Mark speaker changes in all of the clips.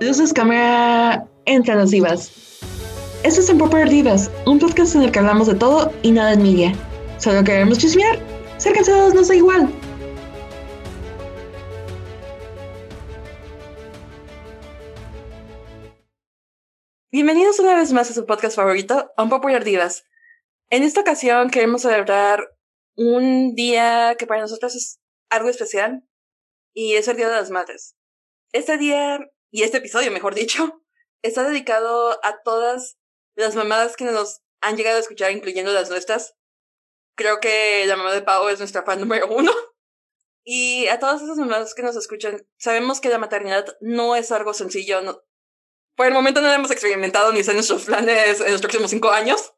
Speaker 1: Luces, cámara, entre las divas. Esto es Empower Divas, un podcast en el que hablamos de todo y nada en media. Solo queremos chismear. Ser cansados no da igual. Bienvenidos una vez más a su podcast favorito, Unpopular Divas. En esta ocasión queremos celebrar un día que para nosotros es algo especial y es el Día de las Madres. Este día, y este episodio mejor dicho, está dedicado a todas las mamadas que nos han llegado a escuchar, incluyendo las nuestras. Creo que la mamá de Pau es nuestra fan número uno. Y a todas esas mamadas que nos escuchan, sabemos que la maternidad no es algo sencillo. No, por el momento no lo hemos experimentado ni en nuestros planes en los próximos cinco años.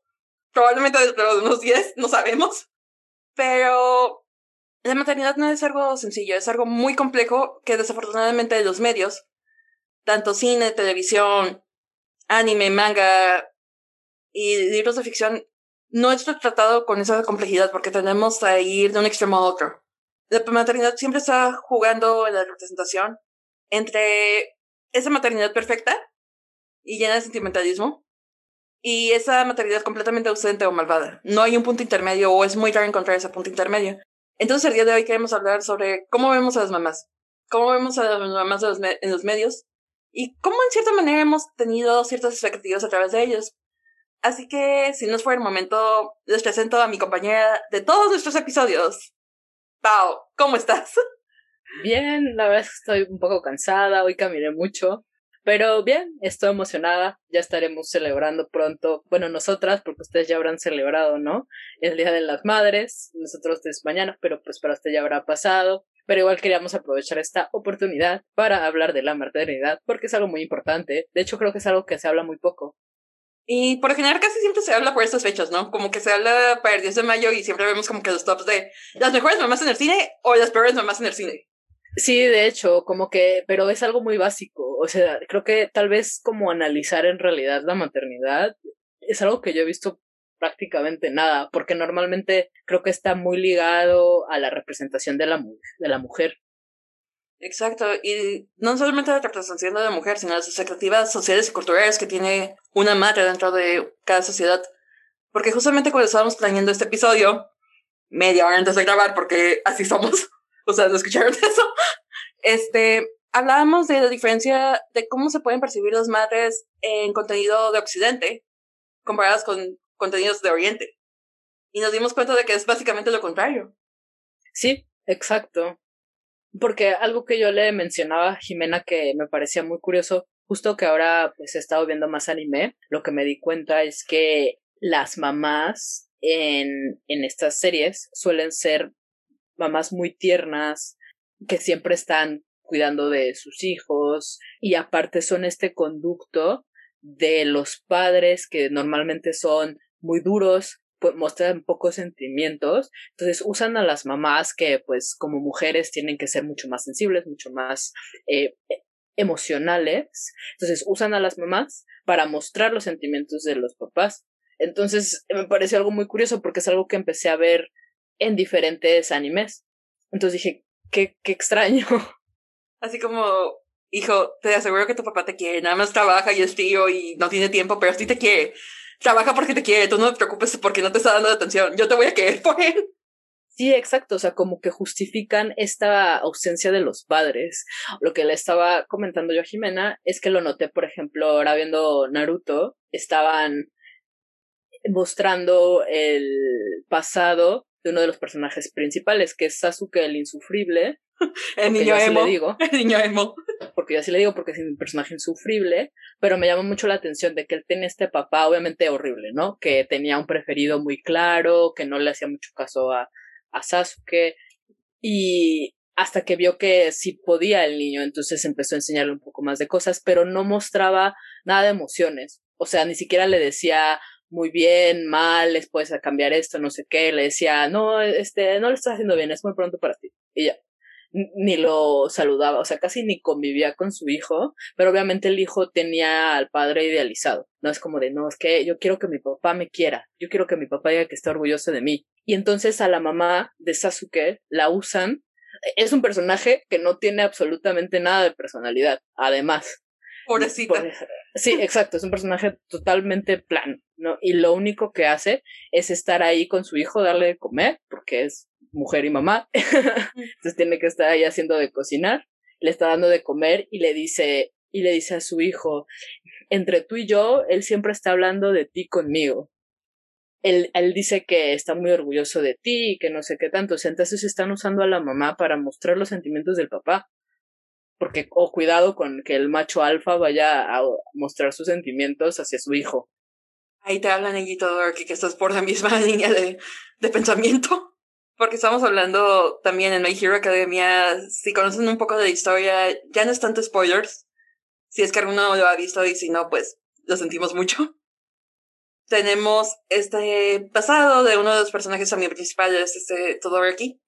Speaker 1: Probablemente dentro de unos diez, no sabemos. Pero la maternidad no es algo sencillo, es algo muy complejo que desafortunadamente los medios, tanto cine, televisión, anime, manga y libros de ficción, no es tratado con esa complejidad porque tenemos a ir de un extremo a otro. La maternidad siempre está jugando en la representación entre esa maternidad perfecta y llena de sentimentalismo y esa maternidad completamente ausente o malvada. No hay un punto intermedio o es muy raro encontrar ese punto intermedio. Entonces el día de hoy queremos hablar sobre cómo vemos a las mamás, cómo vemos a las mamás en los medios y cómo en cierta manera hemos tenido ciertas expectativas a través de ellos. Así que, si no fuera el momento, les presento a mi compañera de todos nuestros episodios. Pau, ¿cómo estás?
Speaker 2: Bien, la verdad es que estoy un poco cansada, hoy caminé mucho, pero bien, estoy emocionada, ya estaremos celebrando pronto, bueno, nosotras, porque ustedes ya habrán celebrado, ¿no? El Día de las Madres, nosotros desde mañana, pero pues para usted ya habrá pasado. Pero igual queríamos aprovechar esta oportunidad para hablar de la maternidad, porque es algo muy importante. De hecho, creo que es algo que se habla muy poco.
Speaker 1: Y por general casi siempre se habla por estas fechas, ¿no? Como que se habla para el 10 de mayo y siempre vemos como que los tops de las mejores mamás en el cine o las peores mamás en el cine.
Speaker 2: Sí, de hecho, como que, pero es algo muy básico. O sea, creo que tal vez como analizar en realidad la maternidad es algo que yo he visto prácticamente nada, porque normalmente creo que está muy ligado a la representación de la, de la mujer.
Speaker 1: Exacto, y no solamente la representación de la mujer, sino las expectativas sociales y culturales que tiene una madre dentro de cada sociedad. Porque justamente cuando estábamos planeando este episodio, media hora antes de grabar, porque así somos, o sea, ¿no escucharon eso? Este, hablábamos de la diferencia de cómo se pueden percibir las madres en contenido de Occidente comparadas con contenidos de Oriente. Y nos dimos cuenta de que es básicamente lo contrario.
Speaker 2: Sí, exacto. Porque algo que yo le mencionaba a Jimena que me parecía muy curioso, justo que ahora pues he estado viendo más anime, lo que me di cuenta es que las mamás en, en estas series suelen ser mamás muy tiernas, que siempre están cuidando de sus hijos y aparte son este conducto de los padres que normalmente son muy duros, pues, muestran pocos sentimientos, entonces usan a las mamás que pues como mujeres tienen que ser mucho más sensibles, mucho más eh, emocionales, entonces usan a las mamás para mostrar los sentimientos de los papás. Entonces me pareció algo muy curioso porque es algo que empecé a ver en diferentes animes. Entonces dije, qué, qué extraño.
Speaker 1: Así como, hijo, te aseguro que tu papá te quiere, nada más trabaja y es y no tiene tiempo, pero sí te quiere trabaja porque te quiere, tú no te preocupes porque no te está dando atención, yo te voy a querer por él.
Speaker 2: Sí, exacto, o sea, como que justifican esta ausencia de los padres. Lo que le estaba comentando yo a Jimena es que lo noté, por ejemplo, ahora viendo Naruto, estaban mostrando el pasado de uno de los personajes principales, que es Sasuke el insufrible,
Speaker 1: el niño emo. digo. El niño emo.
Speaker 2: Porque yo así le digo porque es un personaje insufrible, pero me llama mucho la atención de que él tiene este papá, obviamente horrible, ¿no? Que tenía un preferido muy claro, que no le hacía mucho caso a, a Sasuke. Y hasta que vio que sí podía el niño, entonces empezó a enseñarle un poco más de cosas, pero no mostraba nada de emociones. O sea, ni siquiera le decía muy bien, mal, les puedes cambiar esto, no sé qué. Le decía, no, este, no lo estás haciendo bien, es muy pronto para ti. Y ya, ni lo saludaba, o sea, casi ni convivía con su hijo, pero obviamente el hijo tenía al padre idealizado. No es como de, no, es que yo quiero que mi papá me quiera, yo quiero que mi papá diga que está orgulloso de mí. Y entonces a la mamá de Sasuke la usan. Es un personaje que no tiene absolutamente nada de personalidad, además.
Speaker 1: Pobrecita.
Speaker 2: sí, exacto, es un personaje totalmente plano, ¿no? Y lo único que hace es estar ahí con su hijo, darle de comer, porque es mujer y mamá, entonces tiene que estar ahí haciendo de cocinar, le está dando de comer y le dice, y le dice a su hijo, entre tú y yo, él siempre está hablando de ti conmigo. Él, él dice que está muy orgulloso de ti y que no sé qué tanto. O sea, entonces están usando a la mamá para mostrar los sentimientos del papá. Porque, o cuidado con que el macho alfa vaya a mostrar sus sentimientos hacia su hijo.
Speaker 1: Ahí te hablan, Neguito Dorky, que estás por la misma línea de, de pensamiento. Porque estamos hablando también en My Hero Academia, si conocen un poco de la historia, ya no es tanto spoilers, si es que alguno lo ha visto y si no, pues lo sentimos mucho. Tenemos este pasado de uno de los personajes también principales, este Todoroki,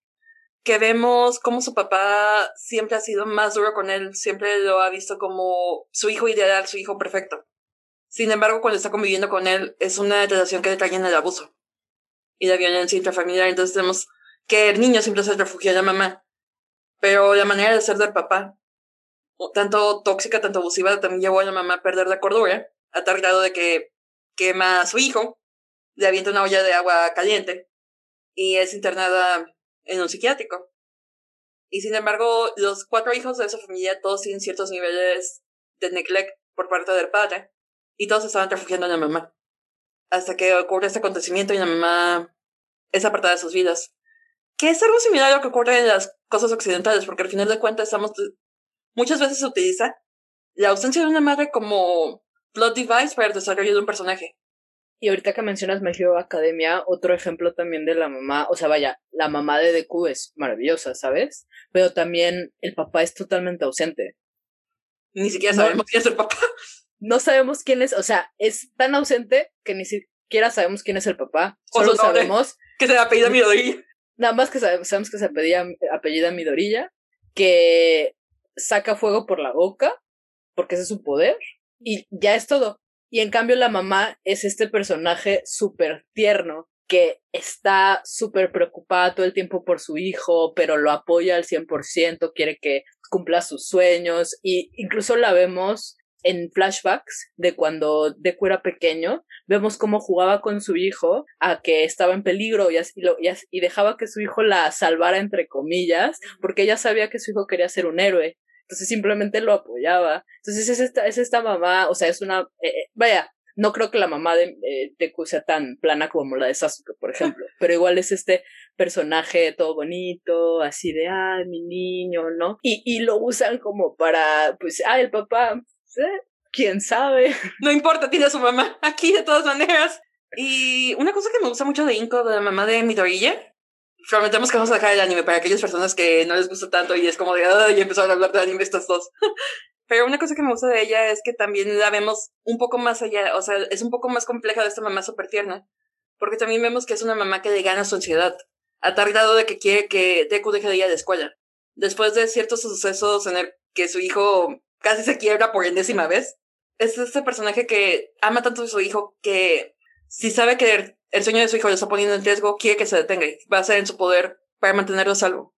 Speaker 1: que vemos cómo su papá siempre ha sido más duro con él, siempre lo ha visto como su hijo ideal, su hijo perfecto. Sin embargo, cuando está conviviendo con él, es una relación que detrae en el abuso y la violencia intrafamiliar. Entonces tenemos que el niño siempre se refugia de la mamá, pero la manera de ser del papá tanto tóxica, tanto abusiva, también llevó a la mamá a perder la cordura, a tal grado de que quema a su hijo, le avienta una olla de agua caliente y es internada en un psiquiátrico. Y sin embargo, los cuatro hijos de esa familia todos tienen ciertos niveles de neglect por parte del padre y todos estaban refugiando en la mamá. Hasta que ocurre este acontecimiento y la mamá es apartada de sus vidas. Que es algo similar a lo que ocurre en las cosas occidentales, porque al final de cuentas estamos muchas veces se utiliza la ausencia de una madre como plot device para el desarrollo de un personaje.
Speaker 2: Y ahorita que mencionas My Hero Academia, otro ejemplo también de la mamá, o sea, vaya, la mamá de Deku es maravillosa, ¿sabes? Pero también el papá es totalmente ausente.
Speaker 1: Ni siquiera sabemos quién es el papá.
Speaker 2: No sabemos quién es, o sea, es tan ausente que ni siquiera sabemos quién es el papá. Solo sabemos
Speaker 1: que se apellida Midorilla.
Speaker 2: Nada más que sabemos, que se apellida, apellida Midorilla, que saca fuego por la boca, porque ese es su poder, y ya es todo. Y en cambio la mamá es este personaje súper tierno, que está súper preocupada todo el tiempo por su hijo, pero lo apoya al 100%, quiere que cumpla sus sueños, y incluso la vemos en flashbacks de cuando Deku era pequeño, vemos cómo jugaba con su hijo a que estaba en peligro y, así lo, y, dejaba que su hijo la salvara entre comillas, porque ella sabía que su hijo quería ser un héroe. Entonces simplemente lo apoyaba. Entonces es esta, es esta mamá, o sea, es una, eh, eh, vaya, no creo que la mamá de eh, Deku sea tan plana como la de Sasuke, por ejemplo, pero igual es este personaje todo bonito, así de, ay, mi niño, ¿no? Y, y lo usan como para, pues, ah, el papá, quién sabe.
Speaker 1: No importa, tiene a su mamá aquí de todas maneras. Y una cosa que me gusta mucho de Inko, de la mamá de Midoriya, prometemos que vamos a dejar el anime para aquellas personas que no les gusta tanto y es como de, ay, empezaron a hablar de anime estos dos. Pero una cosa que me gusta de ella es que también la vemos un poco más allá, o sea, es un poco más compleja de esta mamá súper tierna, porque también vemos que es una mamá que le gana su ansiedad, a tal grado de que quiere que Deku deje de ir a la escuela. Después de ciertos sucesos en el que su hijo casi se quiebra por enésima vez, es este personaje que ama tanto a su hijo que si sabe que el sueño de su hijo lo está poniendo en riesgo, quiere que se detenga y va a ser en su poder para mantenerlo a salvo.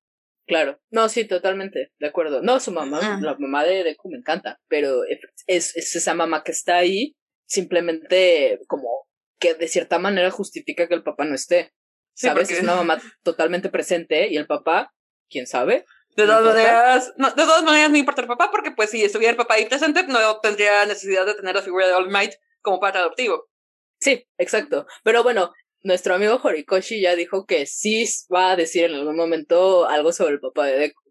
Speaker 2: Claro, no, sí, totalmente, de acuerdo. No, su mamá, la mamá de Deku me encanta, pero es, es esa mamá que está ahí, simplemente como que de cierta manera justifica que el papá no esté. ¿Sabes? Es una mamá totalmente presente y el papá, quién sabe.
Speaker 1: De todas maneras, no, de todas maneras no importa el papá, porque pues si estuviera el papá ahí presente, no tendría necesidad de tener la figura de All Might como padre adoptivo.
Speaker 2: Sí, exacto. Pero bueno, nuestro amigo Horikoshi ya dijo que sí va a decir en algún momento algo sobre el papá de Deku.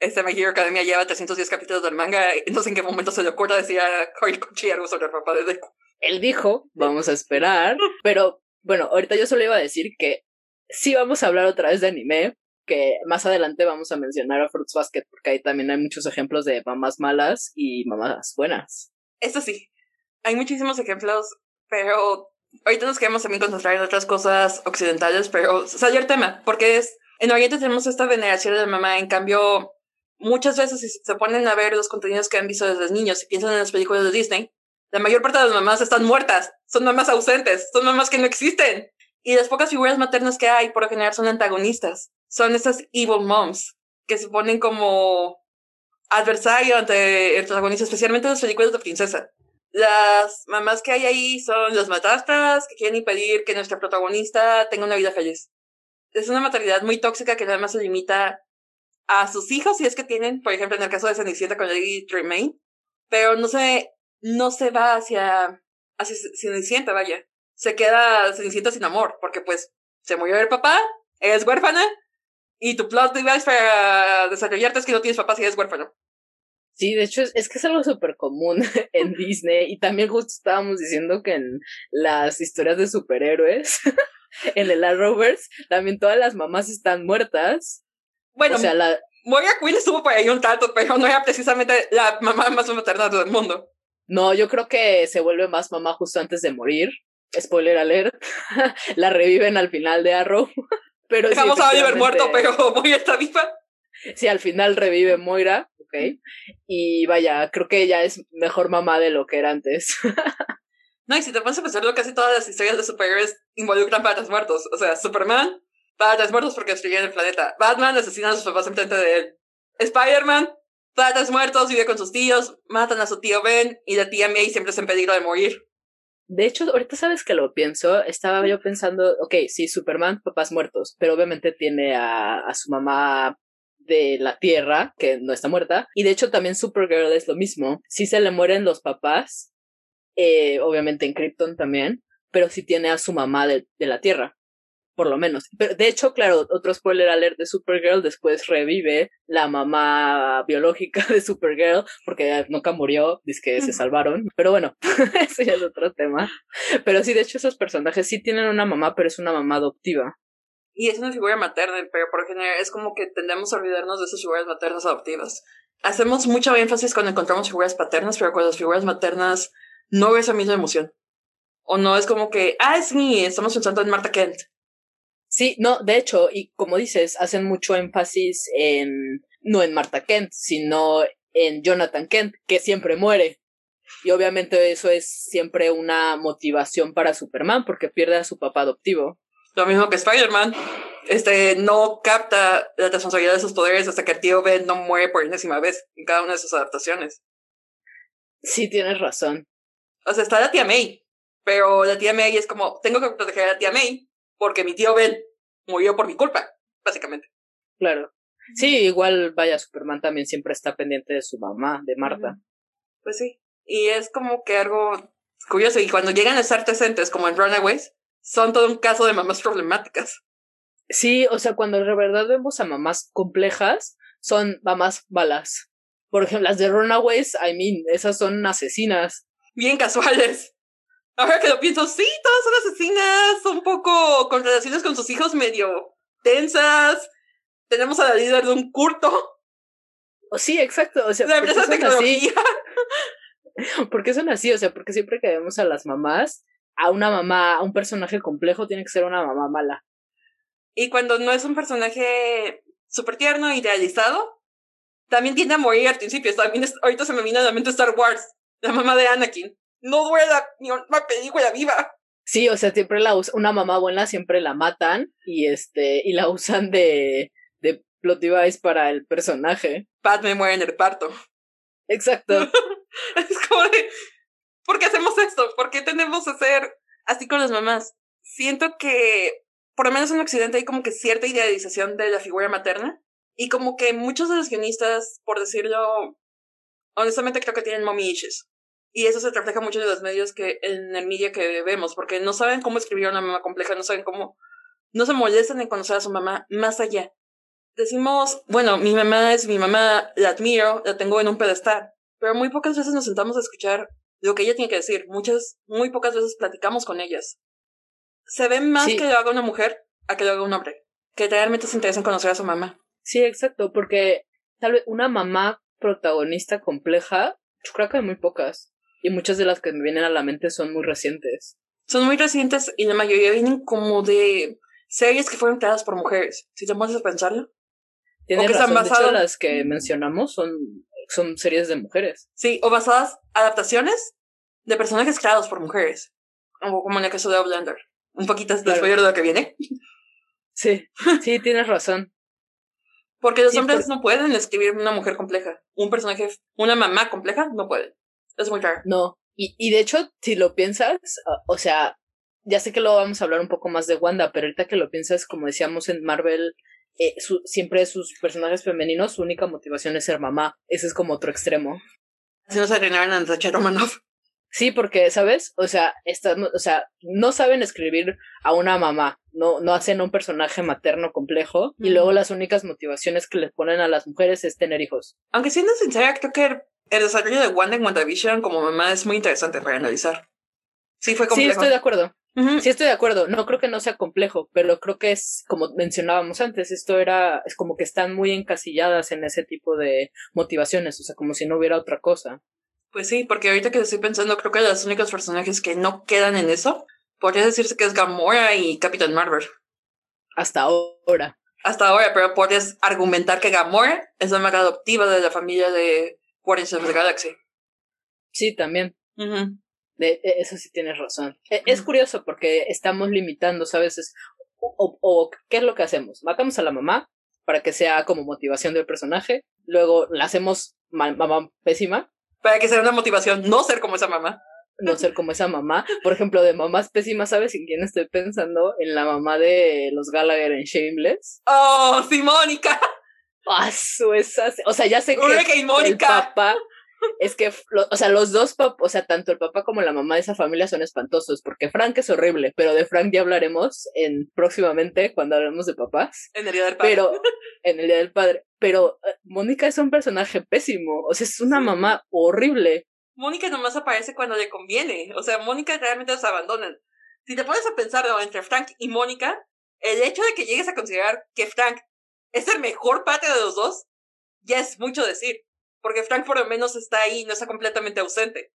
Speaker 1: Este My Hero Academia lleva 310 capítulos del manga, no sé en qué momento se le ocurra decir a Horikoshi algo sobre el papá de Deku.
Speaker 2: Él dijo, vamos a esperar, pero bueno, ahorita yo solo iba a decir que sí vamos a hablar otra vez de anime, que más adelante vamos a mencionar a Fruits Basket, porque ahí también hay muchos ejemplos de mamás malas y mamás buenas.
Speaker 1: Eso sí, hay muchísimos ejemplos pero ahorita nos queremos también concentrar en otras cosas occidentales, pero salió el tema, porque es, en Oriente tenemos esta veneración de la mamá, en cambio, muchas veces si se ponen a ver los contenidos que han visto desde niños y piensan en las películas de Disney, la mayor parte de las mamás están muertas, son mamás ausentes, son mamás que no existen. Y las pocas figuras maternas que hay, por lo general, son antagonistas. Son estas evil moms, que se ponen como adversario ante el protagonista, especialmente en las películas de princesa. Las mamás que hay ahí son las madrastras que quieren impedir que nuestra protagonista tenga una vida feliz. Es una maternidad muy tóxica que nada más se limita a sus hijos, si es que tienen, por ejemplo, en el caso de Cenicienta con Lady Tremaine, pero no se, no se va hacia, hacia Cenicienta, vaya. Se queda Cenicienta sin amor, porque pues se murió el papá, es huérfana, y tu plot device para desarrollarte es que no tienes papá si eres huérfano.
Speaker 2: Sí, de hecho es, que es algo súper común en Disney y también justo estábamos diciendo que en las historias de superhéroes, en el Arrowverse, también todas las mamás están muertas.
Speaker 1: Bueno, o sea, la... Moira Queen estuvo por ahí un tanto, pero no era precisamente la mamá más materna del mundo.
Speaker 2: No, yo creo que se vuelve más mamá justo antes de morir. Spoiler alert. la reviven al final de Arrow.
Speaker 1: Pero Dejamos a Oliver muerto, pero Moira está viva.
Speaker 2: Sí, al final revive Moira, ok. Y vaya, creo que ella es mejor mamá de lo que era antes.
Speaker 1: no, y si te pones a pensarlo, casi todas las historias de superhéroes involucran padres muertos. O sea, Superman, padres muertos porque destruyen el planeta. Batman asesina a sus papás enfrente de él. Spider-Man, muertos, vive con sus tíos, matan a su tío Ben y la tía May siempre está en peligro de morir.
Speaker 2: De hecho, ahorita sabes que lo pienso, estaba yo pensando, ok, sí, Superman, papás muertos, pero obviamente tiene a, su mamá de la Tierra, que no está muerta, y de hecho también Supergirl es lo mismo, sí se le mueren los papás, eh, obviamente en Krypton también, pero sí tiene a su mamá de la Tierra por lo menos. Pero de hecho, claro, otro spoiler alert de Supergirl, después revive la mamá biológica de Supergirl, porque nunca murió, dice que se salvaron. Pero bueno, eso ya es otro tema. Pero sí, de hecho, esos personajes sí tienen una mamá, pero es una mamá adoptiva.
Speaker 1: Y es una figura materna, pero por general es como que tendemos a olvidarnos de esas figuras maternas adoptivas. Hacemos mucho énfasis cuando encontramos figuras paternas, pero con las figuras maternas no ves esa misma emoción. O no es como que, ah, sí, estamos pensando en Marta Kent.
Speaker 2: Sí, no, de hecho, y como dices, hacen mucho énfasis en, no en Marta Kent, sino en Jonathan Kent, que siempre muere. Y obviamente eso es siempre una motivación para Superman, porque pierde a su papá adoptivo.
Speaker 1: Lo mismo que Spider-Man. Este no capta la responsabilidad de sus poderes hasta que el tío Ben no muere por enésima vez en cada una de sus adaptaciones.
Speaker 2: Sí, tienes razón.
Speaker 1: O sea, está la tía May, pero la tía May es como, tengo que proteger a la tía May, porque mi tío Ben murió por mi culpa, básicamente.
Speaker 2: Claro. Sí, igual, vaya, Superman también siempre está pendiente de su mamá, de Marta.
Speaker 1: Pues sí. Y es como que algo curioso. Y cuando llegan a estar presentes, como en Runaways, son todo un caso de mamás problemáticas.
Speaker 2: Sí, o sea, cuando de verdad vemos a mamás complejas, son mamás balas. Por ejemplo, las de Runaways, I mean, esas son asesinas.
Speaker 1: Bien casuales. Ahora que lo pienso, sí, todas son asesinas, un poco con relaciones con sus hijos medio tensas. Tenemos a la líder de un culto.
Speaker 2: Oh, sí, exacto. O sea,
Speaker 1: la empresa de tecnología.
Speaker 2: ¿Por qué son así? O sea, porque siempre que vemos a las mamás, a una mamá, a un personaje complejo, tiene que ser una mamá mala.
Speaker 1: Y cuando no es un personaje súper tierno, idealizado, también tiende a morir al principio. También ahorita se me viene a la mente Star Wars, la mamá de Anakin no duela ni una película viva.
Speaker 2: Sí, o sea, siempre la usa, una mamá buena siempre la matan y este, y la usan de, de plot device para el personaje.
Speaker 1: me muere en el parto.
Speaker 2: Exacto.
Speaker 1: es como de, ¿por qué hacemos esto? ¿Por qué tenemos que ser así con las mamás? Siento que, por lo menos en Occidente, hay como que cierta idealización de la figura materna. Y como que muchos de los guionistas, por decirlo, honestamente creo que tienen mommy issues. Y eso se refleja mucho en los medios que, en el media que vemos, porque no saben cómo escribir a una mamá compleja, no saben cómo, no se molestan en conocer a su mamá más allá. Decimos, bueno, mi mamá es mi mamá, la admiro, la tengo en un pedestal, pero muy pocas veces nos sentamos a escuchar lo que ella tiene que decir. Muchas, muy pocas veces platicamos con ellas. Se ve más que lo haga una mujer a que lo haga un hombre, que realmente se interesa en conocer a su mamá.
Speaker 2: Sí, exacto, porque tal vez una mamá protagonista compleja, yo creo que hay muy pocas. Y muchas de las que me vienen a la mente son muy recientes.
Speaker 1: Son muy recientes y la mayoría vienen como de series que fueron creadas por mujeres. Si te pones a pensarlo.
Speaker 2: Tienes razón, de hecho, las que mencionamos son, son series de mujeres.
Speaker 1: Sí, o basadas adaptaciones de personajes creados por mujeres. Como en el caso de Outlander. Un poquito después de lo que viene.
Speaker 2: Sí, sí, tienes razón.
Speaker 1: Porque los
Speaker 2: Sí,
Speaker 1: hombres
Speaker 2: por-
Speaker 1: no pueden escribir una mujer compleja. Un personaje, una mamá compleja, no pueden. Es muy raro.
Speaker 2: No. Y, y de hecho, si lo piensas, o- o sea, ya sé que lo vamos a hablar un poco más de Wanda, pero ahorita que lo piensas, como decíamos en Marvel, eh, su- siempre sus personajes femeninos, su única motivación es ser mamá. Ese es como otro extremo.
Speaker 1: Así no se arruinaron a Natasha Romanoff.
Speaker 2: Sí, porque, ¿sabes? O sea, o sea, no saben escribir a una mamá, no, no hacen un personaje materno complejo, y
Speaker 1: Ujú.
Speaker 2: luego las únicas motivaciones que les ponen a las mujeres es tener hijos.
Speaker 1: Aunque siendo sincera, creo que el desarrollo de Wanda en WandaVision como mamá es muy interesante para analizar. Sí, fue
Speaker 2: Sí,
Speaker 1: complejo.
Speaker 2: estoy de acuerdo. Sí, estoy de acuerdo. No creo que no sea complejo, pero creo que es, como mencionábamos antes, esto era, es como que están muy encasilladas en ese tipo de motivaciones, o sea, como si no hubiera otra cosa.
Speaker 1: Pues sí, porque ahorita que estoy pensando, creo que los únicos personajes que no quedan en eso, podría decirse que es Gamora y Capitán Marvel.
Speaker 2: Hasta ahora.
Speaker 1: Hasta ahora, pero podrías argumentar que Gamora es la más adoptiva de la familia de Guardians of the Galaxy.
Speaker 2: Sí, también.
Speaker 1: Ujú.
Speaker 2: De, de- eso sí tienes razón. E- Es
Speaker 1: Ujú.
Speaker 2: curioso porque estamos limitando, ¿sabes? Es- o, o- ¿qué es lo que hacemos? Matamos a la mamá para que sea como motivación del personaje, luego la hacemos ma- mamá pésima,
Speaker 1: Para que sea una motivación no ser como esa mamá.
Speaker 2: no ser como esa mamá. Por ejemplo, de mamás pésimas, ¿sabes en quién estoy pensando? En la mamá de los Gallagher en Shameless.
Speaker 1: ¡Oh, sí, Mónica!
Speaker 2: ¡Ah, su esa! O sea, ya sé que el papá... Es que, o sea, los dos papás, o sea, tanto el papá como la mamá de esa familia son espantosos, porque Frank es horrible, pero de Frank ya hablaremos en próximamente cuando hablemos de papás.
Speaker 1: En el día del padre.
Speaker 2: Pero, en el Día del Padre. Pero eh, Mónica es un personaje pésimo, o sea, es una
Speaker 1: Sí.
Speaker 2: mamá horrible.
Speaker 1: Mónica nomás aparece cuando le conviene. O sea, Mónica realmente los abandonan. Si te pones a pensar entre Frank y Mónica, el hecho de que llegues a considerar que Frank es el mejor padre de los dos, ya es mucho decir. Porque Frank por lo menos está ahí, no está completamente ausente.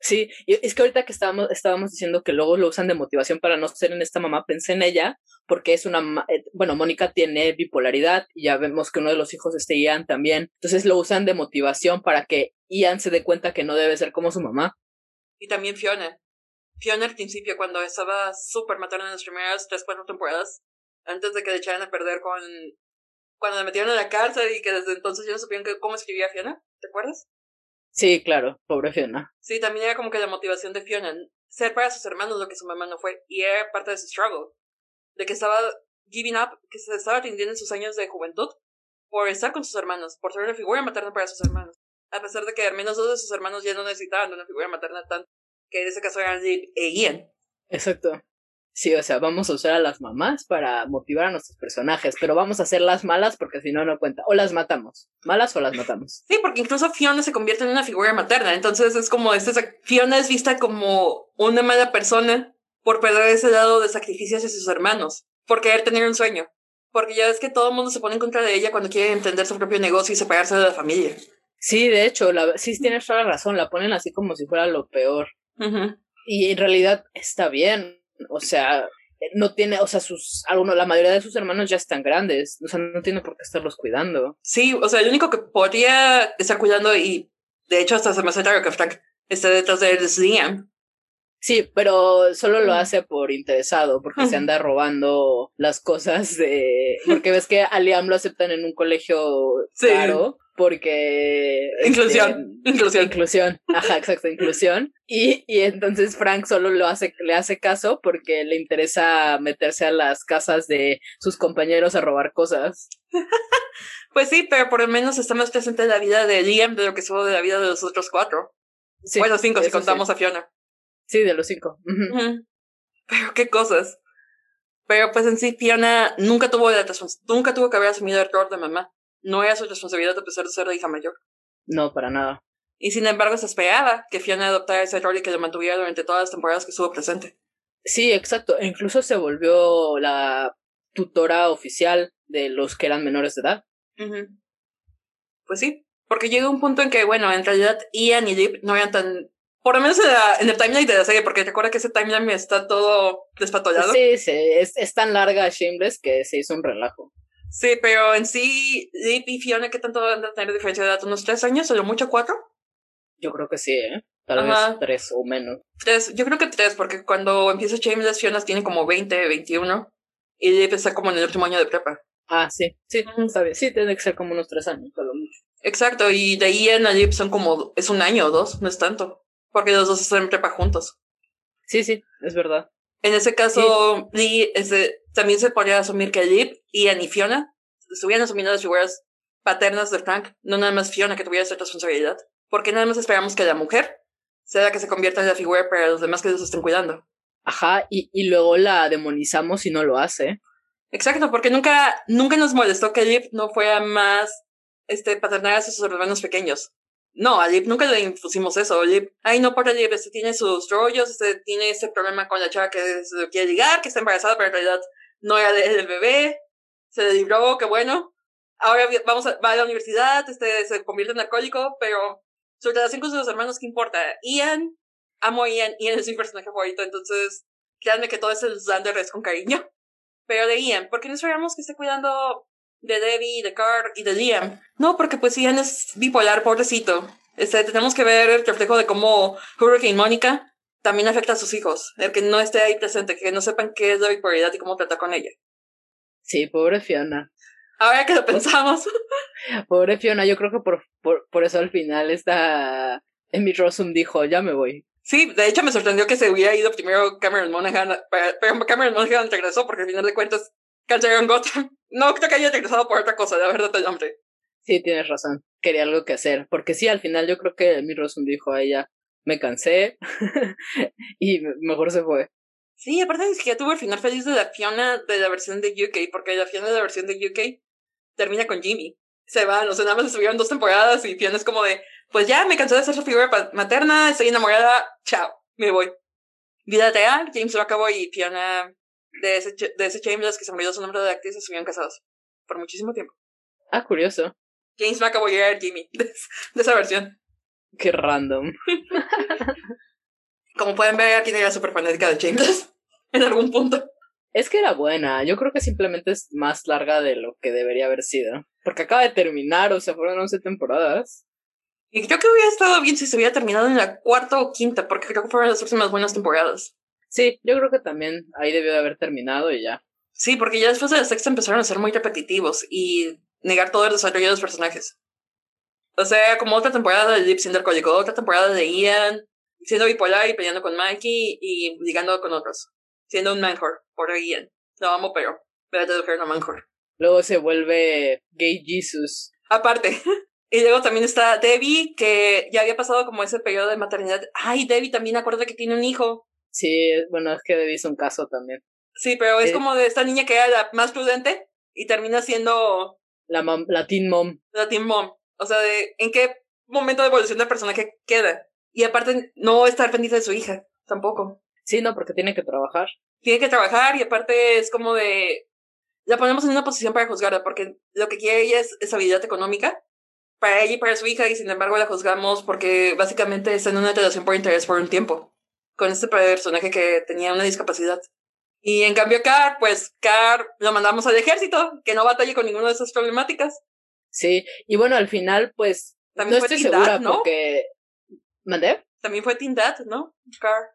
Speaker 2: Sí, y es que ahorita que estábamos, estábamos diciendo que luego lo usan de motivación para no ser en esta mamá, pensé en ella, porque es una, eh, bueno, Mónica tiene bipolaridad y ya vemos que uno de los hijos es este Ian también, entonces lo usan de motivación para que Ian se dé cuenta que no debe ser como su mamá.
Speaker 1: Y también Fiona. Fiona al principio, cuando estaba súper materna en las primeras tres, cuatro temporadas, antes de que le echaran a perder con... Cuando la metieron en la cárcel y que desde entonces ya no supieron que- cómo escribía Fiona, ¿te acuerdas?
Speaker 2: Sí, claro, pobre Fiona.
Speaker 1: Sí, también era como que la motivación de Fiona, ser para sus hermanos lo que su mamá no fue, y era parte de su struggle, de que estaba giving up, que se estaba rindiendo en sus años de juventud por estar con sus hermanos, por ser una figura materna para sus hermanos, a pesar de que al menos dos de sus hermanos ya no necesitaban de una figura materna tanto, que en ese caso eran Liv e Ian.
Speaker 2: Exacto. Sí, o sea, vamos a usar a las mamás para motivar a nuestros personajes, pero vamos a hacerlas malas porque si no, no cuenta. O las matamos. ¿Malas o las matamos?
Speaker 1: Sí, porque incluso Fiona se convierte en una figura materna, entonces es como, este, Fiona es vista como una mala persona por perder ese lado de sacrificio hacia sus hermanos, por querer tener un sueño, porque ya ves que todo el mundo se pone en contra de ella cuando quiere emprender su propio negocio y separarse de la familia.
Speaker 2: Sí, de hecho, la, sí tienes toda la razón, la ponen así como si fuera lo peor. Y en realidad está bien. O sea, no tiene, o sea, sus, algunos, la mayoría de sus hermanos ya están grandes. O sea, no tiene por qué estarlos cuidando.
Speaker 1: Sí, o sea, el único que podría estar cuidando y de hecho hasta se me hace raro que Frank esté detrás de él es Liam.
Speaker 2: Sí, pero solo lo
Speaker 1: Mm.
Speaker 2: hace por interesado, porque se
Speaker 1: Ujú.
Speaker 2: anda robando las cosas de... Porque ves que a Liam lo aceptan en un colegio
Speaker 1: Sí.
Speaker 2: caro, porque... este,
Speaker 1: Inclusión, inclusión.
Speaker 2: Inclusión, ajá, exacto, inclusión. Y, y entonces Frank solo lo hace, le hace caso porque le interesa meterse a las casas de sus compañeros a robar cosas.
Speaker 1: Pues sí, pero por lo menos está más presente en la vida de Liam de lo que estuvo de la vida de los otros cuatro.
Speaker 2: Sí,
Speaker 1: bueno, cinco si contamos
Speaker 2: sí.
Speaker 1: a Fiona.
Speaker 2: Sí, de los cinco.
Speaker 1: Pero qué cosas. Pero pues en sí, Fiona nunca tuvo, la nunca tuvo que haber asumido el rol de mamá. No era su responsabilidad a pesar de ser la hija mayor.
Speaker 2: No, para nada.
Speaker 1: Y sin embargo se esperaba que Fiona adoptara ese rol y que lo mantuviera durante todas las temporadas que estuvo presente.
Speaker 2: Sí, exacto. E incluso se volvió la tutora oficial de los que eran menores de edad.
Speaker 1: Pues sí, porque llega un punto en que, bueno, en realidad Ian y Lip no eran tan... Por lo menos en, la- en el timeline de la serie, porque recuerda que ese timeline está todo despatolado.
Speaker 2: Sí, sí, es, es tan larga Shameless que se hizo un relajo.
Speaker 1: Sí, pero en sí, Lip y Fiona, ¿qué tanto van a tener diferencia de edad? ¿Unos tres años? ¿O lo mucho cuatro?
Speaker 2: Yo creo que sí, ¿eh? Tal
Speaker 1: Ajá.
Speaker 2: vez tres o menos.
Speaker 1: Tres, yo creo que tres, porque cuando empieza Shameless, Fiona tiene como 20, 21. Y Lip está como en el último año de prepa.
Speaker 2: Ah, sí, sí, está bien. Sí, tiene que ser como unos tres años, lo mucho.
Speaker 1: Exacto, y de ahí en Alip son como, es un año o dos, no es tanto. Porque los dos están en prepa juntos.
Speaker 2: Sí, sí, es verdad.
Speaker 1: En ese caso, Lee, este, también se podría asumir que Lip, Ian y Fiona estuvieran asumiendo las figuras paternas de Frank, no nada más Fiona que tuviera esa responsabilidad. Porque nada más esperamos que la mujer sea la que se convierta en la figura para los demás que los estén cuidando.
Speaker 2: Ajá, y, y luego la demonizamos si no lo hace.
Speaker 1: Exacto, porque nunca, nunca nos molestó que Lip no fuera más este, paternal a sus hermanos pequeños. No, a Lip nunca le impusimos eso. Lip, ay, no por Lip, este tiene sus rollos, este tiene ese problema con la chava que se quiere ligar, que está embarazada, pero en realidad no era del bebé. Se libró, qué bueno. Ahora vamos a, va a la universidad, este, se convierte en alcohólico, pero su relación con sus hermanos, ¿qué importa? Ian, amo a Ian, Ian es mi personaje favorito, entonces créanme que todo es el Xander es con cariño. Pero de Ian, ¿por qué no esperamos que esté cuidando de Debbie, de Carl y de Liam? No, porque pues Ian es bipolar, pobrecito. Este, tenemos que ver el reflejo de cómo Hurricane Mónica también afecta a sus hijos. El que no esté ahí presente, que no sepan qué es la bipolaridad y cómo tratar con ella.
Speaker 2: Sí, pobre Fiona.
Speaker 1: Ahora que lo pensamos.
Speaker 2: pobre Fiona, yo creo que por, por, por eso al final esta Emmy Rossum dijo, ya me voy.
Speaker 1: Sí, de hecho me sorprendió que se hubiera ido primero Cameron Monaghan, pero Cameron Monaghan regresó porque al final de cuentas cancelaron Gotham. No creo que haya regresado por otra cosa, la verdad el hombre.
Speaker 2: Sí, tienes razón. Quería algo que hacer. Porque sí, al final yo creo que Emmy Rossum dijo a ella, me cansé y mejor se fue.
Speaker 1: Sí, aparte es que ya tuvo el final feliz de la Fiona de la versión de UK, porque la Fiona de la versión de UK termina con Jimmy. Se van, o sea, nada más estuvieron dos temporadas y Fiona es como de, pues ya me cansé de ser su figura materna, estoy enamorada, chao, me voy. Vida real, James acabó y Fiona de ese, de ese Chambers que se olvidó su nombre de actriz estuvieron casados por muchísimo tiempo.
Speaker 2: Ah, curioso.
Speaker 1: James McAvoy era Jimmy de, esa versión.
Speaker 2: Qué random.
Speaker 1: Como pueden ver, aquí era súper fanática de Chambers en algún punto.
Speaker 2: Es que era buena, yo creo que simplemente es más larga de lo que debería haber sido. Porque acaba de terminar, o sea, fueron 11 temporadas.
Speaker 1: Y creo que hubiera estado bien si se hubiera terminado en la cuarta o quinta, porque creo que fueron las últimas buenas temporadas.
Speaker 2: Sí, yo creo que también ahí debió de haber terminado y ya.
Speaker 1: Sí, porque ya después de la sexta empezaron a ser muy repetitivos y negar todo el desarrollo de los personajes. O sea, como otra temporada de Lip siendo alcohólico, otra temporada de Ian siendo bipolar y peleando con Mikey y ligando con otros. Siendo un manhor por Ian. Lo amo, pero voy a mujer no manhor.
Speaker 2: Luego se vuelve gay Jesus.
Speaker 1: Aparte. Y luego también está Debbie, que ya había pasado como ese periodo de maternidad. Ay, Debbie también acuerda que tiene un hijo.
Speaker 2: Sí, bueno, es que Debbie es un caso también.
Speaker 1: Sí, pero es como de esta niña que era la más prudente y termina siendo...
Speaker 2: La, la teen mom.
Speaker 1: La teen mom. O sea, de en qué momento de evolución del personaje queda. Y aparte, no estar pendiente de su hija, tampoco.
Speaker 2: Sí, no, porque tiene que trabajar.
Speaker 1: Tiene que trabajar y aparte es como de... La ponemos en una posición para juzgarla porque lo que quiere ella es estabilidad económica para ella y para su hija y sin embargo la juzgamos porque básicamente está en una relación por interés por un tiempo con este personaje que tenía una discapacidad. Y en cambio Car, pues Car lo mandamos al ejército, que no batalle con ninguna de esas problemáticas.
Speaker 2: Sí, y bueno, al final pues También no estoy segura ¿no? porque... ¿Mandé?
Speaker 1: También fue Teen Dad, ¿no? Car.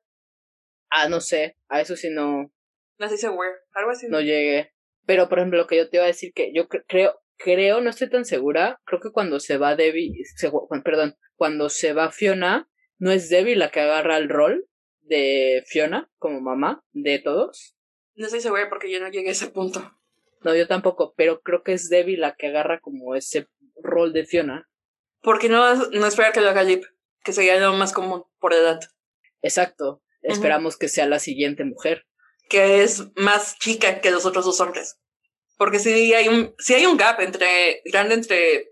Speaker 2: Ah, no sé, a eso sí no...
Speaker 1: No sé si algo así.
Speaker 2: No llegué. Pero, por ejemplo, lo que yo te iba a decir que yo creo, creo, no estoy tan segura, creo que cuando se va Debbie, perdón, cuando se va Fiona, no es Debbie la que agarra el rol de Fiona como mamá de todos.
Speaker 1: No estoy segura porque yo no llegué a ese punto.
Speaker 2: No, yo tampoco, pero creo que es Debbie la que agarra como ese rol de Fiona.
Speaker 1: Porque no, no esperar que lo haga Lip, que sería lo más común por edad.
Speaker 2: Exacto, esperamos que sea la siguiente mujer.
Speaker 1: Que es más chica que los otros dos hombres. Porque sí hay un, sí hay un gap entre, grande entre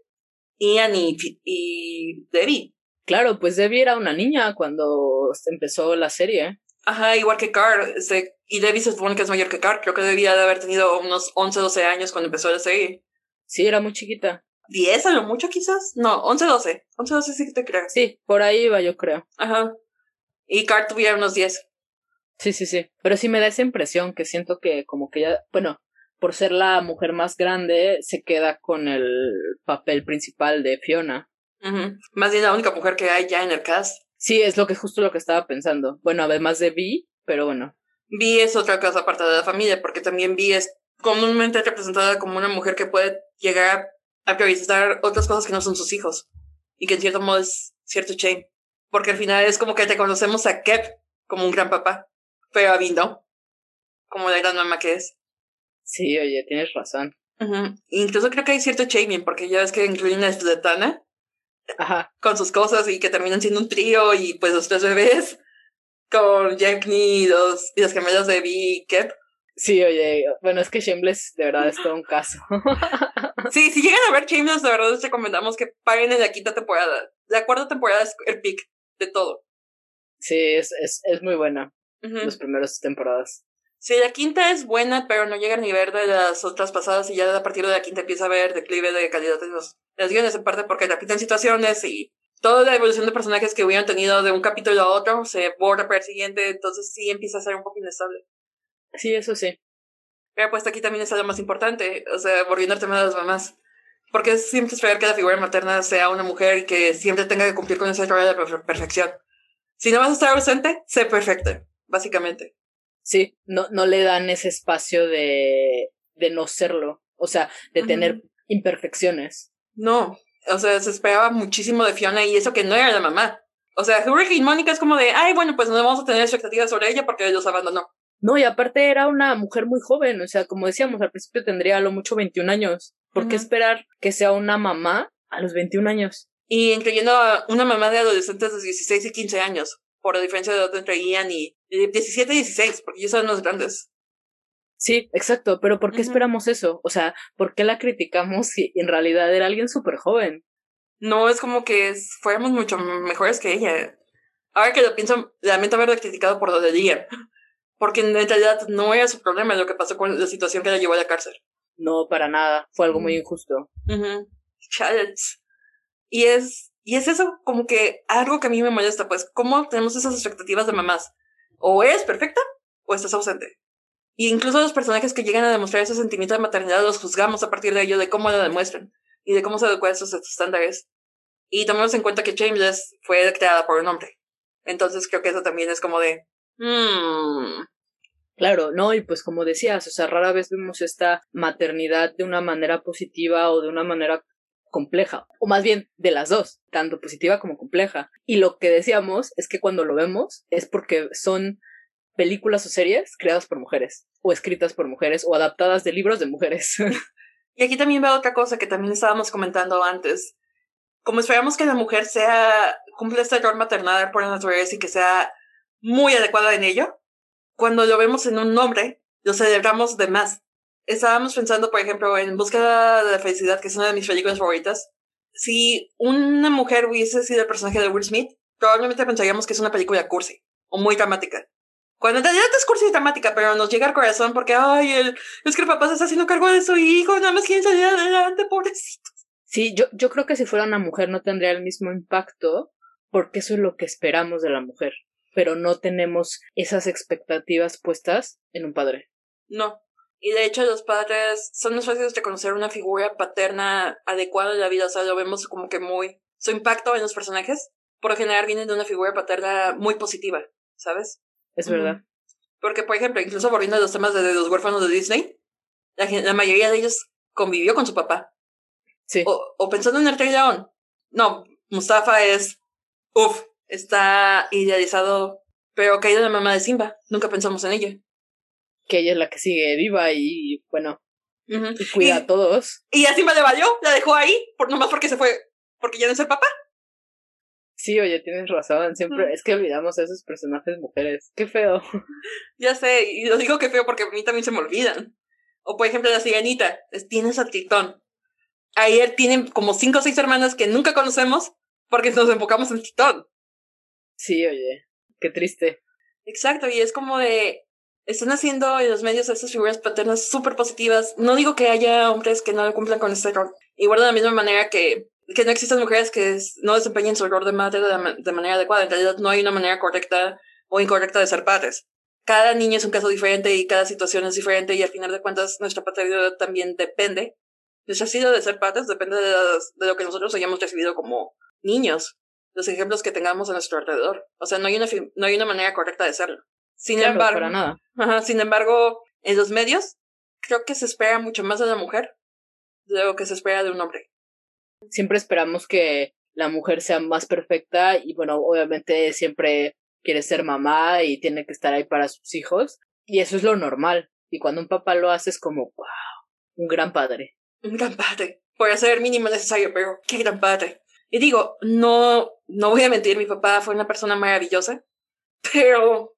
Speaker 1: Ian y, y Debbie.
Speaker 2: Claro, pues Debbie era una niña cuando empezó la serie.
Speaker 1: Ajá, igual que Carl. Este, y Debbie se supone que es mayor que Carl. Creo que debía de haber tenido unos 11, 12 años cuando empezó la serie.
Speaker 2: Sí, era muy chiquita.
Speaker 1: ¿10 a lo mucho quizás? No, 11, 12. 11, 12 sí que te creo.
Speaker 2: Sí, por ahí iba yo creo.
Speaker 1: Ajá. Y Carl tuviera unos 10.
Speaker 2: Sí, sí, sí. Pero sí me da esa impresión que siento que como que ya, bueno, por ser la mujer más grande, se queda con el papel principal de Fiona.
Speaker 1: Más bien la única mujer que hay ya en el cast.
Speaker 2: Sí, es lo que justo lo que estaba pensando. Bueno, además de Vi, pero bueno.
Speaker 1: Vi es otra cosa aparte de la familia, porque también Vi es comúnmente representada como una mujer que puede llegar a priorizar otras cosas que no son sus hijos. Y que en cierto modo es cierto shame. Porque al final es como que reconocemos a Kev como un gran papá, pero a no. Como la gran mamá que es.
Speaker 2: Sí, oye, tienes razón.
Speaker 1: Incluso creo que hay cierto shaming, porque ya ves que incluyen a Tana
Speaker 2: Ajá.
Speaker 1: con sus cosas y que terminan siendo un trío y pues los tres bebés con Jack y los, y las gemelas de Vi y Kev.
Speaker 2: Sí, oye, bueno, es que Shameless de verdad es todo un caso.
Speaker 1: sí, si llegan a ver Shameless, de verdad les recomendamos que paguen en la quinta temporada. La cuarta temporada es el pick de todo.
Speaker 2: Sí, es, es, es muy buena. Las primeras temporadas.
Speaker 1: Sí, la quinta es buena, pero no llega a nivel de las otras pasadas y ya a partir de la quinta empieza a haber declive de calidad de los, de los guiones, en parte porque repiten situaciones y toda la evolución de personajes que hubieran tenido de un capítulo a otro se borra para el siguiente, entonces sí empieza a ser un poco inestable.
Speaker 2: Sí, eso sí.
Speaker 1: Pero pues aquí también está lo más importante, o sea, volviendo al tema de las mamás. Porque es siempre esperar que la figura materna sea una mujer y que siempre tenga que cumplir con esa rol de perfección. Si no vas a estar ausente, sé perfecta, básicamente.
Speaker 2: Sí, no, no le dan ese espacio de, de no serlo, o sea, de tener imperfecciones.
Speaker 1: No, o sea, se esperaba muchísimo de Fiona y eso que no era la mamá. O sea, Hurricane y Mónica es como de, ay, bueno, pues no vamos a tener expectativas sobre ella porque los abandonó.
Speaker 2: No, y aparte era una mujer muy joven, o sea, como decíamos, al principio tendría a lo mucho 21 años. ¿Por qué esperar que sea una mamá a los 21 años?
Speaker 1: Y incluyendo a una mamá de adolescentes de 16 y 15 años, por la diferencia de edad entre Ian y 17 y 16, porque ellos son los grandes.
Speaker 2: Sí, exacto, pero ¿por qué esperamos eso? O sea, ¿por qué la criticamos si en realidad era alguien súper joven?
Speaker 1: No, es como que fuéramos mucho mejores que ella. Ahora que lo pienso, lamento haberla criticado por lo de Ian, porque en realidad no era su problema lo que pasó con la situación que la llevó a la cárcel.
Speaker 2: No, para nada, fue algo muy injusto.
Speaker 1: Y es, y es eso como que algo que a mí me molesta, pues, ¿cómo tenemos esas expectativas de mamás? O eres perfecta o estás ausente. Y incluso los personajes que llegan a demostrar ese sentimiento de maternidad los juzgamos a partir de ello, de cómo lo demuestran y de cómo se adecuan esos estándares. Y tomemos en cuenta que Shameless fue creada por un hombre. Entonces creo que eso también es como de... Hmm.
Speaker 2: Claro, no, y pues como decías, o sea, rara vez vemos esta maternidad de una manera positiva o de una manera compleja, o más bien de las dos, tanto positiva como compleja. Y lo que decíamos es que cuando lo vemos es porque son películas o series creadas por mujeres, o escritas por mujeres, o adaptadas de libros de mujeres.
Speaker 1: y aquí también veo otra cosa que también estábamos comentando antes. Como esperamos que la mujer sea, cumple este rol maternal por naturaleza y que sea muy adecuada en ello, cuando lo vemos en un hombre, lo celebramos de más. Estábamos pensando, por ejemplo, en Búsqueda de la Felicidad, que es una de mis películas favoritas. Si una mujer hubiese sido el personaje de Will Smith, probablemente pensaríamos que es una película cursi o muy dramática. Cuando en realidad es cursi y dramática, pero nos llega al corazón porque, ay, el, es que el papá se está haciendo cargo de su hijo, nada más quiere salir adelante, pobrecito.
Speaker 2: Sí, yo, yo creo que si fuera una mujer no tendría el mismo impacto, porque eso es lo que esperamos de la mujer, pero no tenemos esas expectativas puestas en un padre.
Speaker 1: No. Y de hecho los padres son más fáciles de conocer una figura paterna adecuada en la vida, o sea, lo vemos como que muy... Su impacto en los personajes, por lo general, viene de una figura paterna muy positiva, ¿sabes?
Speaker 2: Es verdad.
Speaker 1: Porque, por ejemplo, incluso volviendo a los temas de los huérfanos de Disney, la, mayoría de ellos convivió con su papá.
Speaker 2: Sí.
Speaker 1: O, pensando en el Rey León. No, Mustafa es. Uf, está idealizado, pero caído de la mamá de Simba. Nunca pensamos en ella.
Speaker 2: Que ella es la que sigue viva y, bueno, y cuida a todos.
Speaker 1: Y a Simba le valió, la dejó ahí, por, nomás porque se fue, porque ya no es el papá.
Speaker 2: Sí, oye, tienes razón. Siempre es que olvidamos a esos personajes mujeres. Qué feo.
Speaker 1: Ya sé, y lo digo que feo porque a mí también se me olvidan. O por ejemplo, la sirenita. Tienes a Tritón. Ayer tienen como cinco o seis hermanas que nunca conocemos porque nos enfocamos en Tritón.
Speaker 2: Sí, oye, qué triste.
Speaker 1: Exacto, y es como de. Están haciendo en los medios esas figuras paternas súper positivas. No digo que haya hombres que no cumplan con este rol. Igual de la misma manera que que no existan mujeres que no desempeñen su rol de madre de, manera adecuada. En realidad no hay una manera correcta o incorrecta de ser padres. Cada niño es un caso diferente y cada situación es diferente y al final de cuentas nuestra paternidad también depende. Nuestra sido de ser padres depende de, lo que nosotros hayamos recibido como niños, los ejemplos que tengamos a nuestro alrededor. O sea, no hay una, no hay una manera correcta de serlo. Sin embargo,
Speaker 2: para nada.
Speaker 1: sin embargo, en los medios creo que se espera mucho más de la mujer de lo que se espera de un hombre.
Speaker 2: Siempre esperamos que la mujer sea más perfecta y bueno, obviamente siempre quiere ser mamá y tiene que estar ahí para sus hijos y eso es lo normal. Y cuando un papá lo hace es como, wow, un gran padre.
Speaker 1: Un gran padre. Puede ser el mínimo necesario, pero qué gran padre. Y digo, no, no voy a mentir, mi papá fue una persona maravillosa, pero,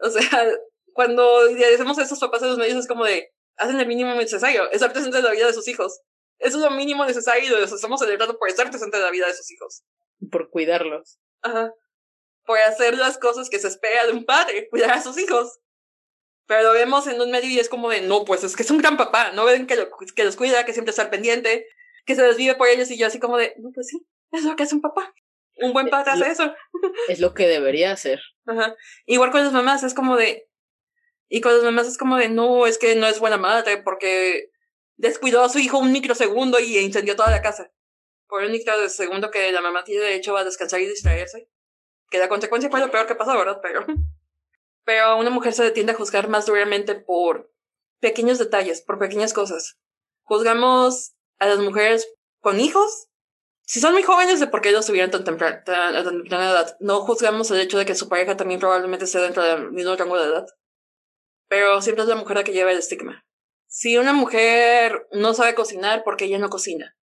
Speaker 1: o sea, cuando decimos a esos papás de los medios es como de, hacen el mínimo necesario, estar presente en la vida de sus hijos. Eso es lo mínimo necesario y los estamos celebrando por estar presente en la vida de sus hijos.
Speaker 2: Por cuidarlos.
Speaker 1: Ajá. Por hacer las cosas que se espera de un padre, cuidar a sus hijos. Pero lo vemos en un medio y es como de, no, pues es que es un gran papá, no ven que, que los cuida, que siempre está al pendiente, que se desvive por ellos y yo así como de, no, pues sí, es lo que hace un papá. Un buen padre hace eso.
Speaker 2: Es lo que debería hacer.
Speaker 1: Ajá. Igual con las mamás, es como de, y con las mamás es como de, no, es que no es buena madre porque descuidó a su hijo un microsegundo y incendió toda la casa. Por un microsegundo que la mamá tiene derecho a descansar y distraerse. Que la consecuencia fue lo peor que pasó, ¿verdad? Pero, pero una mujer se tiende a juzgar más duramente por pequeños detalles, por pequeñas cosas. Juzgamos a las mujeres con hijos. Si son muy jóvenes, de por qué ellos tuvieron tan temprana, edad. No juzgamos el hecho de que su pareja también probablemente esté dentro del mismo rango de edad. Pero siempre es la mujer la que lleva el estigma. Si una mujer no sabe cocinar, porque ella no cocina?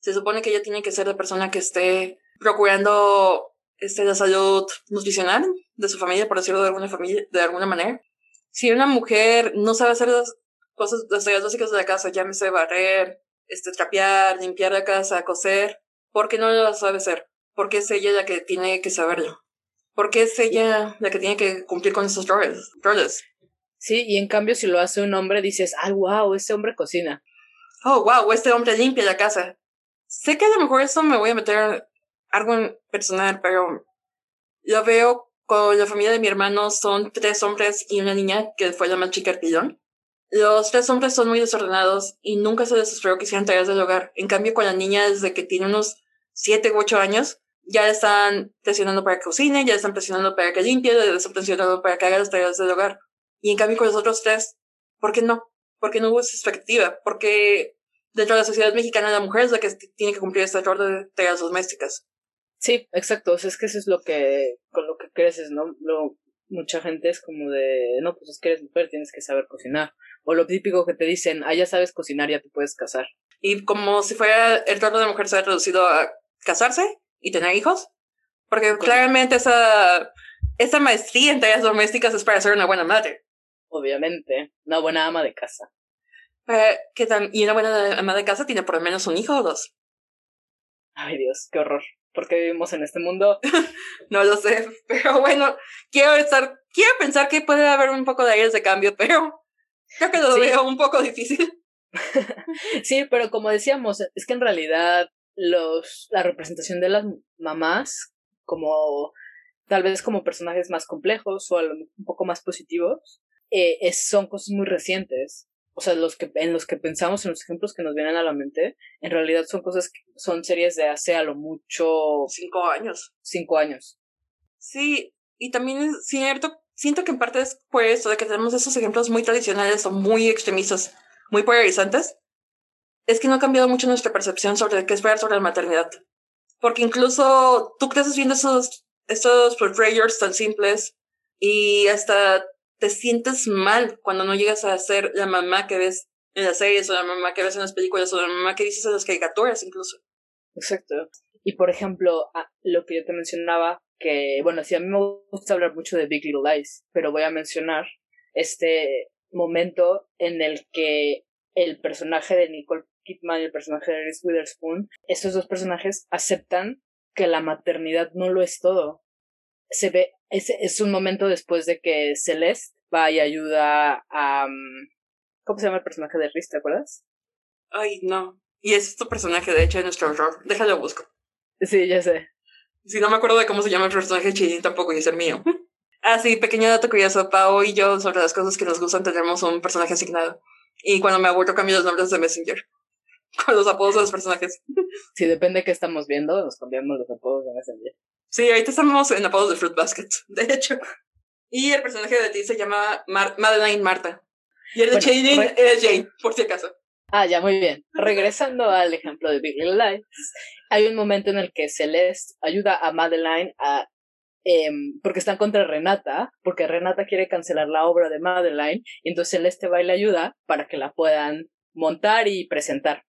Speaker 1: Se supone que ella tiene que ser la persona que esté procurando este, la salud nutricional de su familia, por decirlo de alguna, familia, de alguna manera. Si una mujer no sabe hacer las cosas, las básicas de la casa, llámese barrer, este, trapear, limpiar la casa, coser, ¿por qué no lo sabe hacer? Porque es ella la que tiene que saberlo. Porque es ella la que tiene que cumplir con esos roles. roles.
Speaker 2: Sí, y en cambio si lo hace un hombre dices, ay, wow, este hombre cocina.
Speaker 1: Oh, wow, este hombre limpia la casa. Sé que a lo mejor esto me voy a meter algo en personal, pero yo veo con la familia de mi hermano son tres hombres y una niña que fue la más chica del. Los tres hombres son muy desordenados y nunca se les esperó que hicieran tareas del hogar. En cambio, con la niña, desde que tiene unos siete u ocho años, ya están presionando para que cocine, ya están presionando para que limpie, ya están presionando para que haga las tareas del hogar. Y en cambio con los otros tres, ¿por qué no? Porque no hubo esa expectativa, porque dentro de la sociedad mexicana la mujer es la que tiene que cumplir este rol de tareas domésticas.
Speaker 2: Sí, exacto, o sea, es que eso es lo que, con lo que creces, ¿no? Lo, mucha gente es como de, no, pues es que eres mujer, tienes que saber cocinar. O lo típico que te dicen, ah, ya sabes cocinar, ya te puedes casar.
Speaker 1: Y como si fuera el rol de mujer se ha reducido a casarse y tener hijos. Porque claramente esa, esa maestría en tareas domésticas es para ser una buena madre
Speaker 2: obviamente, una buena ama de casa.
Speaker 1: Eh, ¿qué tan, y una buena ama de casa tiene por lo menos un hijo o dos.
Speaker 2: Ay Dios, qué horror. ¿Por qué vivimos en este mundo?
Speaker 1: no lo sé, pero bueno, quiero estar, quiero pensar que puede haber un poco de aires de cambio, pero creo que lo veo un poco difícil.
Speaker 2: sí, pero como decíamos, es que en realidad los, la representación de las mamás como tal vez como personajes más complejos o un poco más positivos, eh, es, son cosas muy recientes. O sea, los que, en los que pensamos, en los ejemplos que nos vienen a la mente, en realidad son cosas que son series de hace a lo mucho...
Speaker 1: Cinco años.
Speaker 2: Cinco años.
Speaker 1: Sí, y también es cierto, siento que en parte es por eso, de que tenemos esos ejemplos muy tradicionales o muy extremistas, muy polarizantes, es que no ha cambiado mucho nuestra percepción sobre qué esperar sobre la maternidad. Porque incluso tú creces viendo esos, estos portrayers tan simples y hasta te sientes mal cuando no llegas a ser la mamá que ves en las series o la mamá que ves en las películas o la mamá que dices en las caricaturas incluso.
Speaker 2: Exacto. Y por ejemplo, lo que yo te mencionaba, que bueno, sí, a mí me gusta hablar mucho de Big Little Lies, pero voy a mencionar este momento en el que el personaje de Nicole Kidman y el personaje de Reese Witherspoon, estos dos personajes aceptan que la maternidad no lo es todo. Se ve es, es un momento después de que Celeste va y ayuda a... Mm, ¿Cómo se llama el personaje de Riz, te acuerdas?
Speaker 1: Ay, no. Y es tu personaje, de hecho, de nuestro horror. Déjalo busco.
Speaker 2: Sí, ya sé.
Speaker 1: Si no me acuerdo de cómo se llama el personaje Chini, tampoco y es el mío. ah, sí, pequeño dato curioso. Pao y yo, sobre las cosas que nos gustan, tenemos un personaje asignado. Y cuando me aburro, cambio los nombres de Messenger. Con los apodos de los personajes.
Speaker 2: Sí, depende de qué estamos viendo, nos cambiamos los apodos de Messenger.
Speaker 1: Sí, ahorita estamos en de Fruit Basket, de hecho. Y el personaje de ti se llama Madeline Marta. Y el de Jane es Jane, por si acaso.
Speaker 2: Ah, ya, muy bien. Regresando al ejemplo de Big Little Lies, hay un momento en el que Celeste ayuda a Madeline a em, porque están contra Renata, porque Renata quiere cancelar la obra de Madeline, y entonces Celeste va y le ayuda para que la puedan montar y presentar.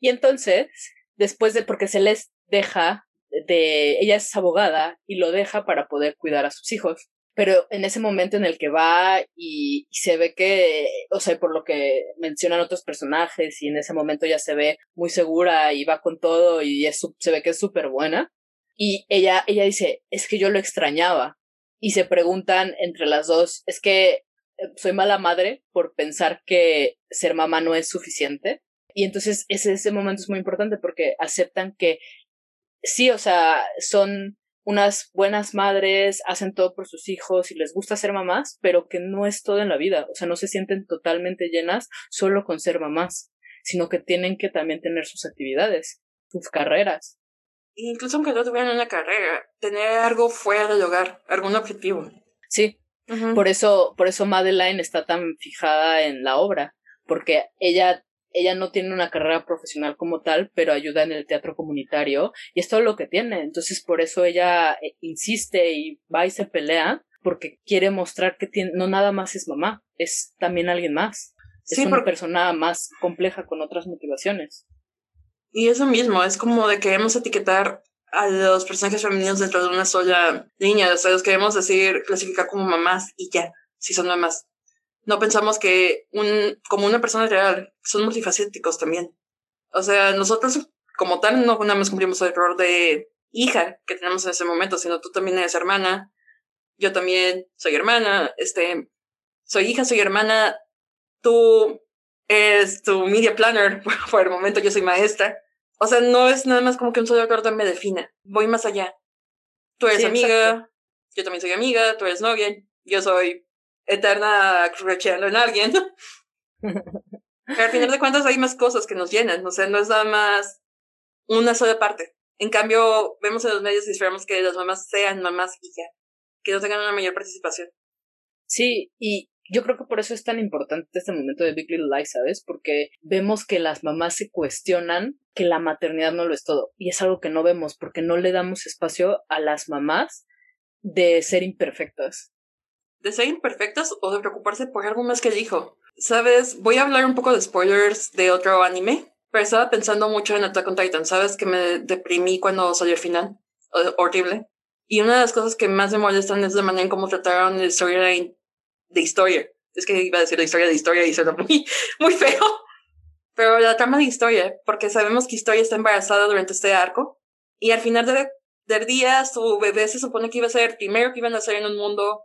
Speaker 2: Y entonces, después de, porque Celeste deja de, ella es abogada y lo deja para poder cuidar a sus hijos pero en ese momento en el que va y, se ve que, o sea, por lo que mencionan otros personajes y en ese momento ya se ve muy segura y va con todo y es, se ve que es súper buena. Y ella, ella dice, es que yo lo extrañaba. Y se preguntan entre las dos, es que eh, soy mala madre por pensar que ser mamá no es suficiente. Y entonces ese, ese momento es muy importante porque aceptan que sí, o sea, son unas buenas madres hacen todo por sus hijos y les gusta ser mamás, pero que no es todo en la vida, o sea, no se sienten totalmente llenas solo con ser mamás, sino que tienen que también tener sus actividades, sus carreras.
Speaker 1: Incluso aunque no tuvieran una carrera, tener algo fuera del hogar, algún objetivo.
Speaker 2: Sí, por eso, por eso Madeline está tan fijada en la obra, porque ella ella no tiene una carrera profesional como tal, pero ayuda en el teatro comunitario y es todo lo que tiene. Entonces, por eso ella eh, insiste y va y se pelea porque quiere mostrar que tiene, no nada más es mamá, es también alguien más. Es una persona más compleja con otras motivaciones.
Speaker 1: Y eso mismo, es como de queremos etiquetar a los personajes femeninos dentro de una sola línea, o sea, los queremos decir, clasificar como mamás y ya, si son mamás no pensamos que un, como una persona real son multifacéticos también. O sea, nosotros como tal no nada más cumplimos el error de hija que tenemos en ese momento, sino tú también eres hermana, yo también soy hermana, este, soy hija, soy hermana, tú eres tu media planner, por el momento yo soy maestra. O sea, no es nada más como que un solo error me defina, voy más allá. Tú eres amiga, yo también soy amiga, tú eres novia, yo soy eterna crucheando en alguien. Pero al final de cuentas hay más cosas que nos llenan, o sea, no es nada más una sola parte. En cambio, vemos en los medios y esperamos que las mamás sean mamás y ya, que no tengan una mayor participación.
Speaker 2: Sí, y yo creo que por eso es tan importante este momento de Big Little Lies, ¿sabes? Porque vemos que las mamás se cuestionan que la maternidad no lo es todo. Y es algo que no vemos porque no le damos espacio a las mamás de ser imperfectas
Speaker 1: de ser imperfectas o de preocuparse por algo más que dijo. Sabes, voy a hablar un poco de spoilers de otro anime, pero estaba pensando mucho en Attack on Titan. Sabes que me deprimí cuando salió el final. horrible. Y una de las cosas que más me molestan es la manera en cómo trataron la historia de, historia. Es que iba a decir la historia de historia y suena muy, muy feo. Pero la trama de historia, porque sabemos que historia está embarazada durante este arco. Y al final de, del día, su bebé se supone que iba a ser el primero que iban a ser en un mundo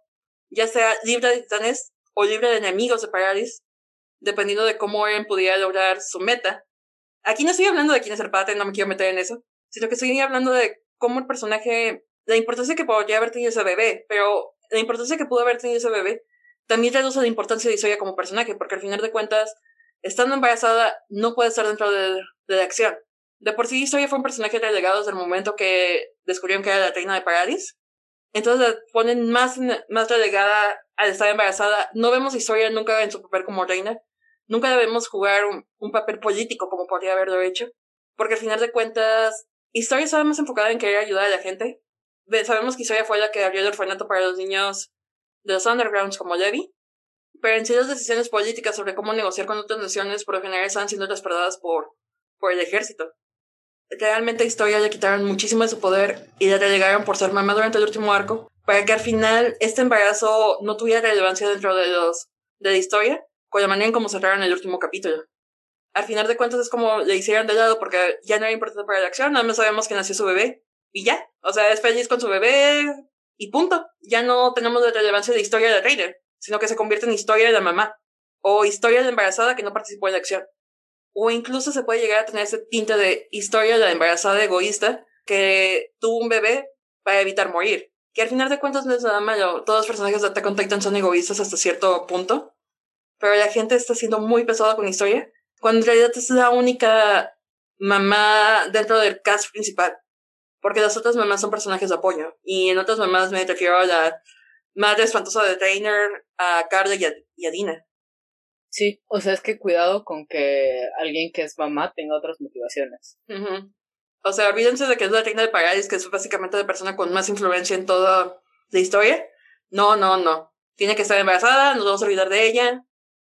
Speaker 1: ya sea libre de titanes o libre de enemigos de Paradis, dependiendo de cómo Eren pudiera lograr su meta. Aquí no estoy hablando de quién es el padre, no me quiero meter en eso, sino que estoy hablando de cómo el personaje, la importancia que podría haber tenido ese bebé, pero la importancia que pudo haber tenido ese bebé también reduce la importancia de Isoya como personaje, porque al final de cuentas, estando embarazada, no puede estar dentro de, de la acción. De por sí, Isoya fue un personaje relegado desde el momento que descubrieron que era la reina de Paradis, entonces ponen más, más relegada al estar embarazada. No vemos historia nunca en su papel como reina. Nunca la vemos jugar un, papel político como podría haberlo hecho. Porque al final de cuentas, Historia estaba más enfocada en querer ayudar a la gente. Sabemos que Historia fue la que abrió el orfanato para los niños de los undergrounds como Levi. Pero en sí las decisiones políticas sobre cómo negociar con otras naciones por lo general están siendo respaldadas por, por el ejército realmente Historia le quitaron muchísimo de su poder y la relegaron por ser mamá durante el último arco, para que al final este embarazo no tuviera relevancia dentro de los de la historia, con la manera en cómo cerraron el último capítulo. Al final de cuentas es como le hicieron de lado porque ya no era importante para la acción, nada más sabemos que nació su bebé y ya. O sea, es feliz con su bebé y punto. Ya no tenemos la relevancia de historia de Raider, sino que se convierte en historia de la mamá o historia de la embarazada que no participó en la acción o incluso se puede llegar a tener ese tinte de historia de la embarazada egoísta que tuvo un bebé para evitar morir. Que al final de cuentas no es nada malo. Todos los personajes de Attack on son egoístas hasta cierto punto. Pero la gente está siendo muy pesada con la historia. Cuando en realidad es la única mamá dentro del cast principal. Porque las otras mamás son personajes de apoyo. Y en otras mamás me refiero a la madre espantosa de Trainer, a Carla y a Dina.
Speaker 2: Sí, o sea, es que cuidado con que alguien que es mamá tenga otras motivaciones.
Speaker 1: O sea, olvídense de que es la reina de Paradis, que es básicamente la persona con más influencia en toda la historia. No, no, no. Tiene que estar embarazada, nos vamos a olvidar de ella.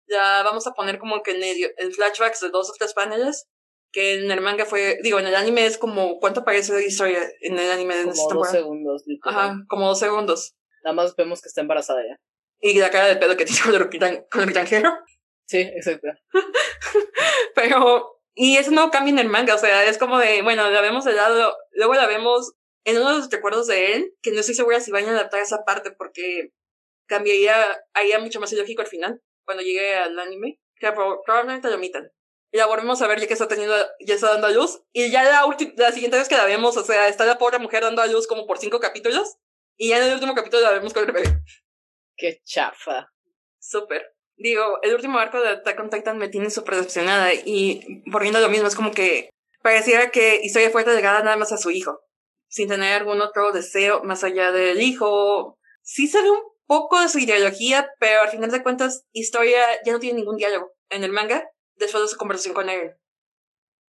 Speaker 1: Ya vamos a poner como que en, medio, en flashbacks de dos o tres paneles que en el manga fue, digo, en el anime es como, ¿cuánto parece la historia en el anime de
Speaker 2: Como dos segundos.
Speaker 1: Ajá, como dos segundos.
Speaker 2: Nada más vemos que está embarazada ya.
Speaker 1: Y la cara de pedo que tiene con el, granjero.
Speaker 2: Sí, exacto.
Speaker 1: Pero, y eso no cambia en el manga, o sea, es como de, bueno, la vemos de lado, luego la vemos en uno de los recuerdos de él, que no estoy segura si van a adaptar esa parte porque cambiaría, haría mucho más ilógico al final, cuando llegue al anime, que probablemente lo omitan y la volvemos a ver ya que está teniendo, ya está dando a luz. Y ya la, la siguiente vez que la vemos, o sea, está la pobre mujer dando a luz como por cinco capítulos. Y ya en el último capítulo la vemos con el bebé.
Speaker 2: Qué chafa.
Speaker 1: Súper. Digo, el último arco de Attack on Titan me tiene súper decepcionada. Y por viendo lo mismo, es como que pareciera que Historia fue delegada nada más a su hijo. Sin tener algún otro deseo más allá del hijo. Sí sale un poco de su ideología, pero al final de cuentas, Historia ya no tiene ningún diálogo. En el manga, después de su conversación con él.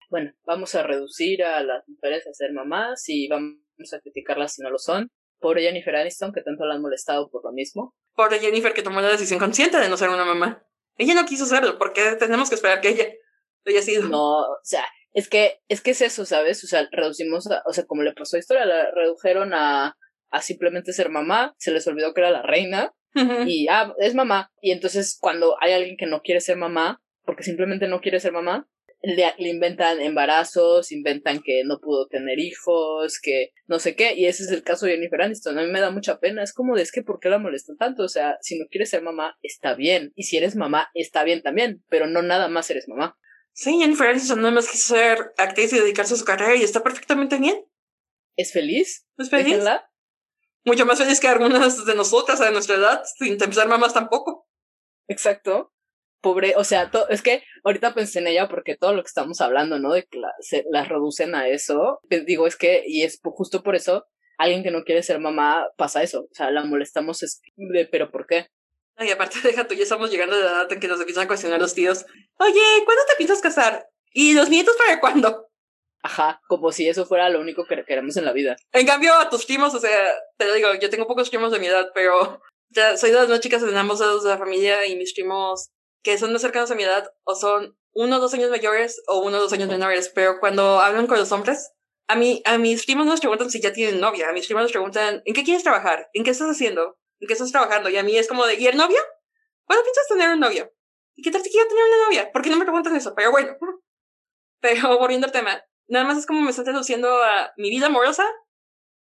Speaker 2: Bueno, vamos a reducir a las mujeres a ser mamás y vamos a criticarlas si no lo son. Pobre Jennifer Aniston, que tanto la han molestado por lo mismo.
Speaker 1: Pobre Jennifer, que tomó la decisión consciente de no ser una mamá. Ella no quiso serlo, porque tenemos que esperar que ella lo haya sido.
Speaker 2: No, o sea, es que, es que es eso, ¿sabes? O sea, reducimos, o sea, como le pasó a historia, la redujeron a, a simplemente ser mamá, se les olvidó que era la reina, y ah, es mamá. Y entonces cuando hay alguien que no quiere ser mamá, porque simplemente no quiere ser mamá, le, inventan embarazos, inventan que no pudo tener hijos, que no sé qué, y ese es el caso de Jennifer Aniston. A mí me da mucha pena, es como de es que ¿por qué la molestan tanto? O sea, si no quieres ser mamá, está bien, y si eres mamá, está bien también, pero no nada más eres mamá.
Speaker 1: Sí, Jennifer Aniston nada más quiso ser actriz y dedicarse a su carrera y está perfectamente bien.
Speaker 2: ¿Es feliz?
Speaker 1: ¿Es feliz? Mucho más feliz que algunas de nosotras a nuestra edad, sin ser mamás tampoco.
Speaker 2: Exacto pobre, o sea, es que ahorita pensé en ella porque todo lo que estamos hablando, ¿no? De que la, se, las reducen a eso, pues, digo, es que, y es justo por eso, alguien que no quiere ser mamá pasa eso, o sea, la molestamos, es de, pero ¿por qué?
Speaker 1: Y aparte, deja tú, ya estamos llegando a la edad en que nos empiezan a cuestionar los tíos, oye, ¿cuándo te piensas casar? ¿Y los nietos para cuándo?
Speaker 2: Ajá, como si eso fuera lo único que queremos en la vida.
Speaker 1: En cambio, a tus primos, o sea, te lo digo, yo tengo pocos primos de mi edad, pero ya soy de las más chicas en ambos lados de la familia y mis primos que son más cercanos a mi edad o son uno o dos años mayores o uno o dos años menores, pero cuando hablan con los hombres, a mí, a mis primos nos preguntan si ya tienen novia, a mis primos nos preguntan, ¿en qué quieres trabajar? ¿En qué estás haciendo? ¿En qué estás trabajando? Y a mí es como de, ¿y el novio? ¿Cuándo piensas tener un novio? ¿Y qué tal si quiero tener una novia? ¿Por qué no me preguntan eso? Pero bueno, pero volviendo al tema, nada más es como me están traduciendo a mi vida amorosa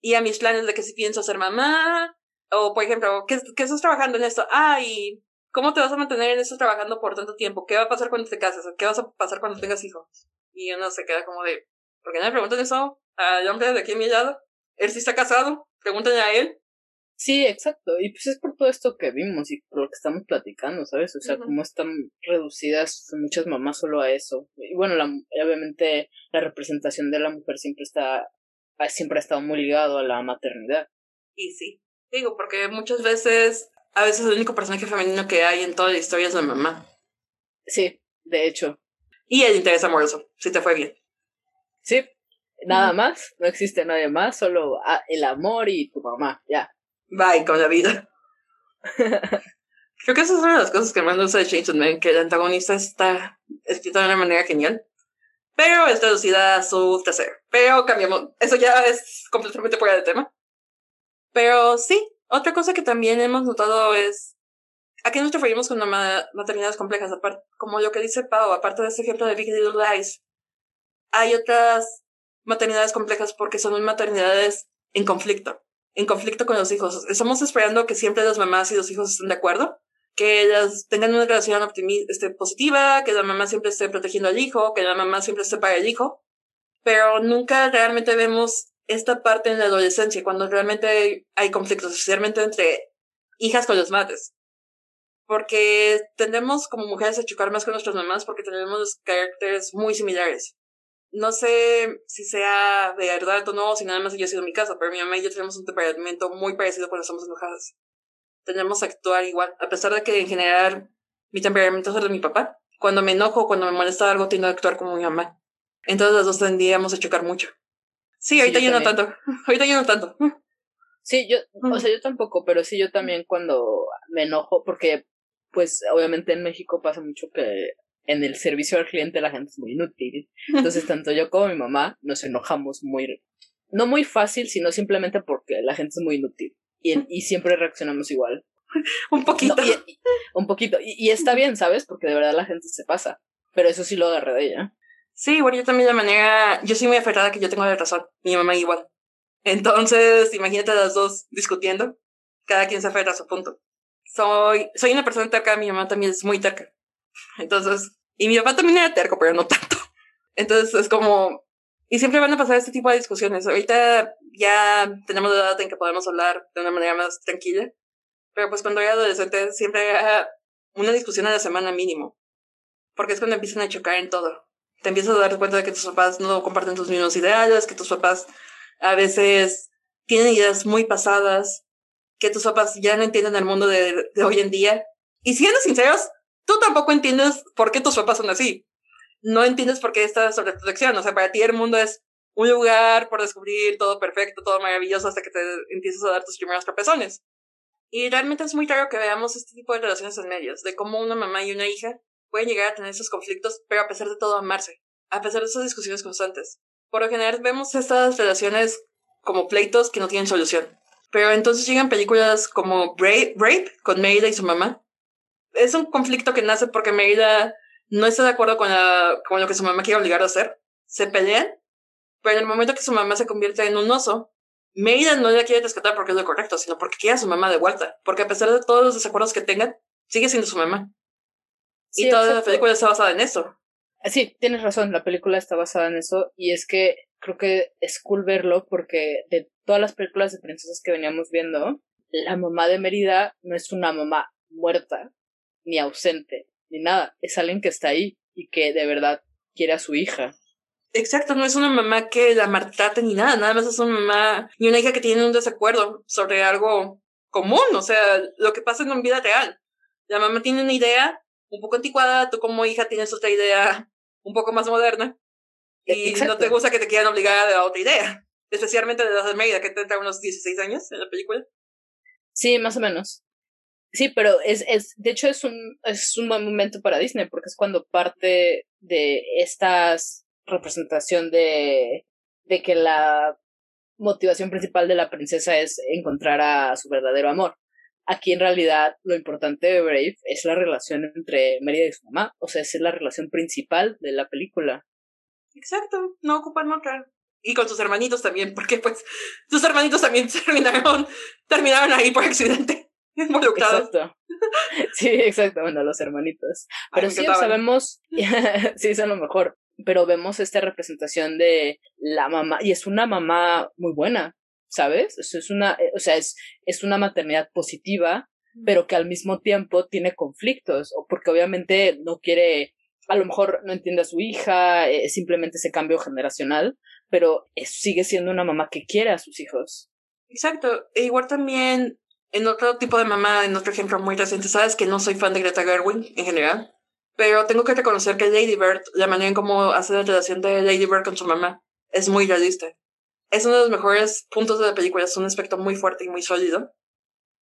Speaker 1: y a mis planes de que si pienso ser mamá, o por ejemplo, ¿qué, qué estás trabajando en esto? Ah, y ¿Cómo te vas a mantener en eso trabajando por tanto tiempo? ¿Qué va a pasar cuando te cases? ¿Qué vas a pasar cuando tengas hijos? Y uno se queda como de, ¿por qué no le preguntan eso al hombre de aquí a mi lado? Él sí está casado, pregúntale a él.
Speaker 2: Sí, exacto. Y pues es por todo esto que vimos y por lo que estamos platicando, ¿sabes? O sea, cómo están reducidas muchas mamás solo a eso. Y bueno, la, obviamente la representación de la mujer siempre está, siempre ha estado muy ligado a la maternidad.
Speaker 1: Y sí, digo, porque muchas veces a veces el único personaje femenino que hay en toda la historia es la mamá.
Speaker 2: Sí, de hecho.
Speaker 1: Y el interés amoroso, si te fue bien.
Speaker 2: Sí, nada más, no existe nadie más, solo ah, el amor y tu mamá, ya.
Speaker 1: Bye con la vida. Creo que esa es una de las cosas que más me gusta de Chainsaw Man, que el antagonista está escrito de una manera genial. Pero es traducida a su tercero. Pero cambiamos. Eso ya es completamente fuera de tema. Pero sí, otra cosa que también hemos notado es a qué nos referimos con maternidades complejas, aparte, como lo que dice Pau, aparte de este ejemplo de Big Little Lies, hay otras maternidades complejas porque son maternidades en conflicto, en conflicto con los hijos. Estamos esperando que siempre las mamás y los hijos estén de acuerdo, que ellas tengan una relación este, positiva, que la mamá siempre esté protegiendo al hijo, que la mamá siempre esté para el hijo, pero nunca realmente vemos esta parte en la adolescencia, cuando realmente hay conflictos, especialmente entre hijas con los madres. Porque tendemos como mujeres a chocar más con nuestras mamás porque tenemos caracteres muy similares. No sé si sea de verdad o no, si nada más haya sido mi caso, pero mi mamá y yo tenemos un temperamento muy parecido cuando estamos enojadas. Tenemos que actuar igual, a pesar de que en general Mi temperamento es el de mi papá. Cuando me enojo, cuando me molesta algo, tiendo a actuar como mi mamá. Entonces los dos tendríamos a chocar mucho. Sí, ahorita yo no tanto. Ahorita yo no tanto.
Speaker 2: Sí, yo, o sea, yo tampoco, pero sí yo también cuando me enojo, porque pues obviamente en México pasa mucho que en el servicio al cliente la gente es muy inútil. Entonces tanto yo como mi mamá nos enojamos muy, no muy fácil, sino simplemente porque la gente es muy inútil. Y, y siempre reaccionamos igual.
Speaker 1: un poquito.
Speaker 2: un poquito. Y, y, está bien, ¿sabes? Porque de verdad la gente se pasa. Pero eso sí lo agarré de ella.
Speaker 1: Sí, bueno, yo también de manera, yo soy muy aferrada que yo tengo la razón. Mi mamá igual. Entonces, imagínate las dos discutiendo. Cada quien se aferra a su punto. Soy, soy una persona terca, mi mamá también es muy terca. Entonces, y mi papá también era terco, pero no tanto. Entonces es como, y siempre van a pasar este tipo de discusiones. Ahorita ya tenemos la edad en que podemos hablar de una manera más tranquila. Pero pues cuando era adolescente siempre era una discusión a la semana mínimo. Porque es cuando empiezan a chocar en todo. Te empiezas a dar cuenta de que tus papás no comparten tus mismos ideales, que tus papás a veces tienen ideas muy pasadas, que tus papás ya no entienden el mundo de, hoy en día. Y siendo sinceros, tú tampoco entiendes por qué tus papás son así. No entiendes por qué esta sobreprotección. O sea, para ti el mundo es un lugar por descubrir todo perfecto, todo maravilloso hasta que te empiezas a dar tus primeros tropezones. Y realmente es muy raro que veamos este tipo de relaciones en medios, de cómo una mamá y una hija pueden llegar a tener esos conflictos, pero a pesar de todo amarse, a pesar de esas discusiones constantes. Por lo general vemos estas relaciones como pleitos que no tienen solución. Pero entonces llegan películas como Rape, con Merida y su mamá. Es un conflicto que nace porque Merida no está de acuerdo con lo que su mamá quiere obligar a hacer. Se pelean, pero en el momento que su mamá se convierte en un oso, Merida no la quiere rescatar porque es lo correcto, sino porque quiere a su mamá de vuelta. Porque a pesar de todos los desacuerdos que tengan, sigue siendo su mamá. Y toda la película está basada en eso.
Speaker 2: Sí, tienes razón, la película está basada en eso y es que creo que es cool verlo porque de todas las películas de princesas que veníamos viendo, la mamá de Merida no es una mamá muerta, ni ausente, ni nada, es alguien que está ahí y que de verdad quiere a su hija.
Speaker 1: Exacto, no es una mamá que la maltrate ni nada, nada más es una mamá y una hija que tiene un desacuerdo sobre algo común, o sea, lo que pasa en una vida real. La mamá tiene una idea un poco anticuada, tú como hija tienes otra idea un poco más moderna y no te gusta que te quieran obligar a otra idea, especialmente de los de Mérida, que tendrá unos 16 años en la película.
Speaker 2: Sí, más o menos. Sí, pero es, es, de hecho es un, es un buen momento para Disney, porque es cuando parte de estas representación de, de que la motivación principal de la princesa es encontrar a su verdadero amor. Aquí en realidad lo importante de Brave es la relación entre Mérida y su mamá, o sea, es la relación principal de la película.
Speaker 1: Exacto, no ocupan otra. Y con sus hermanitos también, porque pues sus hermanitos también terminaron, terminaron ahí por accidente. Involucrados.
Speaker 2: Exacto. Sí, exacto, bueno, los hermanitos. Pero sí, sabemos, sí, son lo mejor pero vemos esta representación de la mamá, y es una mamá muy buena, ¿sabes? es una, eh, o sea, es, es una maternidad positiva, pero que al mismo tiempo tiene conflictos, o porque obviamente no quiere, a lo mejor no entiende a su hija, eh, simplemente ese cambio generacional, pero sigue siendo una mamá que quiere a sus hijos.
Speaker 1: Exacto, e igual también en otro tipo de mamá, en otro ejemplo muy reciente, sabes que no soy fan de Greta Gerwig en general, pero tengo que reconocer que Lady Bird, la manera en cómo hace la relación de Lady Bird con su mamá, es muy realista. Es uno de los mejores puntos de la película, es un aspecto muy fuerte y muy sólido.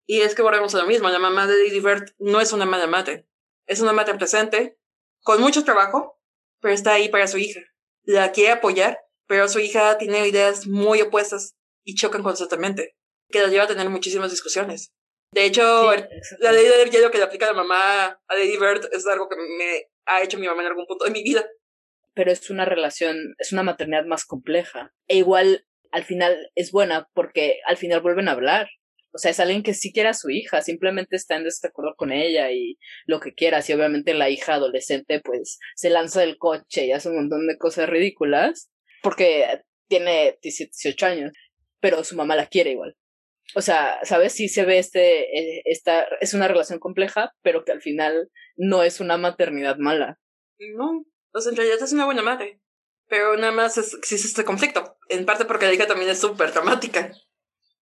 Speaker 1: Y es que volvemos a lo mismo, la mamá de Lady Bird no es una mala madre, es una madre presente, con mucho trabajo, pero está ahí para su hija. La quiere apoyar, pero su hija tiene ideas muy opuestas y chocan constantemente, que la lleva a tener muchísimas discusiones. De hecho, la ley del hielo que le aplica a la mamá a Lady Bird es algo que me ha hecho mi mamá en algún punto de mi vida.
Speaker 2: Pero es una relación, es una maternidad más compleja. E igual, al final es buena porque al final vuelven a hablar. O sea, es alguien que sí quiere a su hija, simplemente está en desacuerdo con ella y lo que quiera. Y obviamente la hija adolescente, pues, se lanza del coche y hace un montón de cosas ridículas porque tiene 18 años, pero su mamá la quiere igual o sea, ¿sabes? Sí se ve este, eh, esta, es una relación compleja, pero que al final no es una maternidad mala.
Speaker 1: No, o sea, en realidad es una buena madre. Pero nada más existe este conflicto. En parte porque la hija también es súper dramática.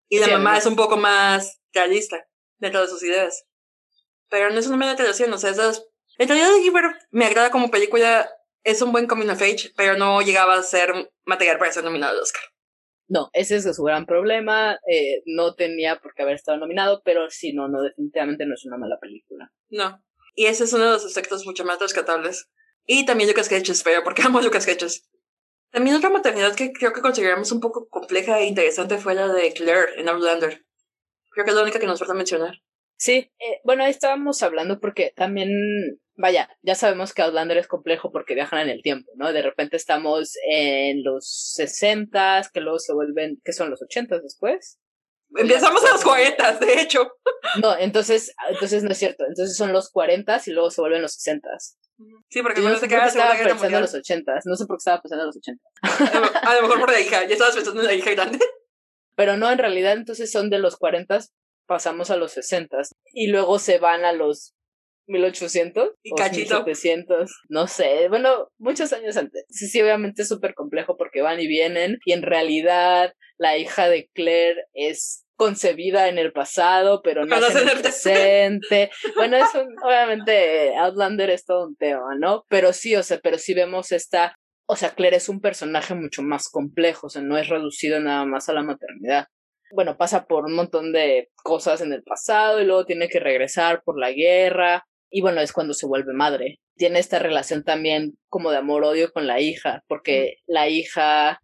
Speaker 1: Y la mamá es un poco más realista dentro de sus ideas. Pero no es una mala relación, o sea, esas En realidad, Giver me agrada como película, es un buen coming of age, pero no llegaba a ser material para ser nominado al Oscar.
Speaker 2: No, ese es su gran problema. Eh, no tenía por qué haber estado nominado, pero sí, no, no, definitivamente no es una mala película.
Speaker 1: No. Y ese es uno de los aspectos mucho más rescatables. Y también Lucas Hedges, pero porque amo Lucas Hedges. También otra maternidad que creo que consideramos un poco compleja e interesante fue la de Claire en Outlander. Creo que es la única que nos falta mencionar.
Speaker 2: Sí, eh, bueno, ahí estábamos hablando porque también, vaya, ya sabemos que Outlander es complejo porque viajan en el tiempo, ¿no? De repente estamos en los 60, que luego se vuelven, que son los 80 después.
Speaker 1: Empezamos a los 40, de hecho.
Speaker 2: No, entonces, entonces no es cierto. Entonces son los 40 y luego se vuelven los 60.
Speaker 1: Sí, porque
Speaker 2: no
Speaker 1: no
Speaker 2: sé qué
Speaker 1: queda
Speaker 2: estaba
Speaker 1: Guerra
Speaker 2: pensando en los 80. No sé por qué estaba pensando en los 80.
Speaker 1: A lo mejor por la hija. Ya estabas pensando en la hija grande.
Speaker 2: Pero no, en realidad entonces son de los 40, pasamos a los 60 y luego se van a los 1800
Speaker 1: Y
Speaker 2: o
Speaker 1: cachito.
Speaker 2: 1700, no sé, bueno, muchos años antes. Sí, sí, obviamente es súper complejo porque van y vienen y en realidad la hija de Claire es concebida en el pasado, pero no en el
Speaker 1: en el
Speaker 2: presente. Bueno, es un, obviamente Outlander es todo un tema, ¿no? Pero sí, o sea, pero sí vemos esta, o sea, Claire es un personaje mucho más complejo, o sea, no es reducido nada más a la maternidad. Bueno, pasa por un montón de cosas en el pasado y luego tiene que regresar por la guerra y bueno, es cuando se vuelve madre. Tiene esta relación también como de amor-odio con la hija, porque la hija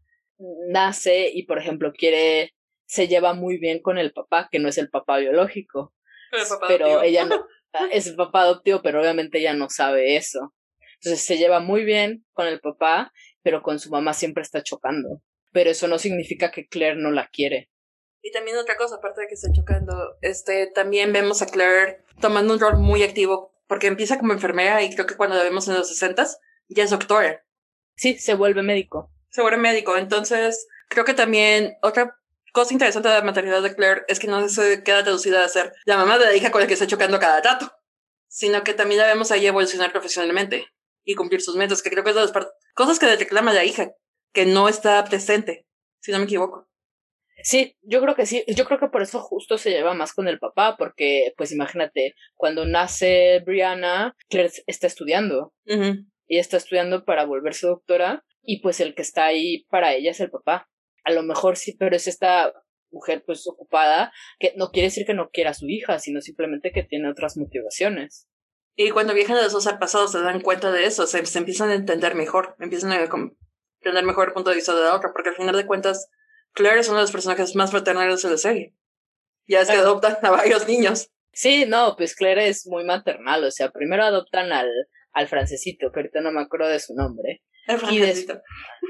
Speaker 2: nace y, por ejemplo, quiere, se lleva muy bien con el papá, que no es el papá biológico,
Speaker 1: Pero, el papá
Speaker 2: pero ella no, es el papá adoptivo, pero obviamente ella no sabe eso. Entonces se lleva muy bien con el papá, pero con su mamá siempre está chocando. Pero eso no significa que Claire no la quiere.
Speaker 1: Y también otra cosa, aparte de que está chocando, este, también vemos a Claire tomando un rol muy activo, porque empieza como enfermera y creo que cuando la vemos en los 60 ya es doctora,
Speaker 2: Sí, se vuelve médico.
Speaker 1: se vuelve médico. Entonces, creo que también otra cosa interesante de la maternidad de Claire es que no se queda reducida a ser la mamá de la hija con la que está chocando cada rato, sino que también la vemos ahí evolucionar profesionalmente y cumplir sus metas, que creo que es de las cosas que le reclama la hija, que no está presente, si no me equivoco.
Speaker 2: Sí, yo creo que sí. Yo creo que por eso justo se lleva más con el papá, porque, pues imagínate, cuando nace Brianna, Claire está estudiando. Ella está estudiando para volverse doctora y pues el que está ahí para ella es el papá. A lo mejor sí, pero es esta mujer pues ocupada que no quiere decir que no quiera a su hija, sino simplemente que tiene otras motivaciones.
Speaker 1: Y cuando viajan de los dos al pasado se dan cuenta de eso, se, se empiezan a entender mejor, empiezan a com- entender mejor el punto de vista de la otra, porque al final de cuentas, Claire es uno de los personajes más fraternales de la serie. Ya es que adoptan a varios niños.
Speaker 2: Sí, no, pues Claire es muy maternal, o sea, primero adoptan al, al francesito, que ahorita no me acuerdo de su nombre,
Speaker 1: El francesito.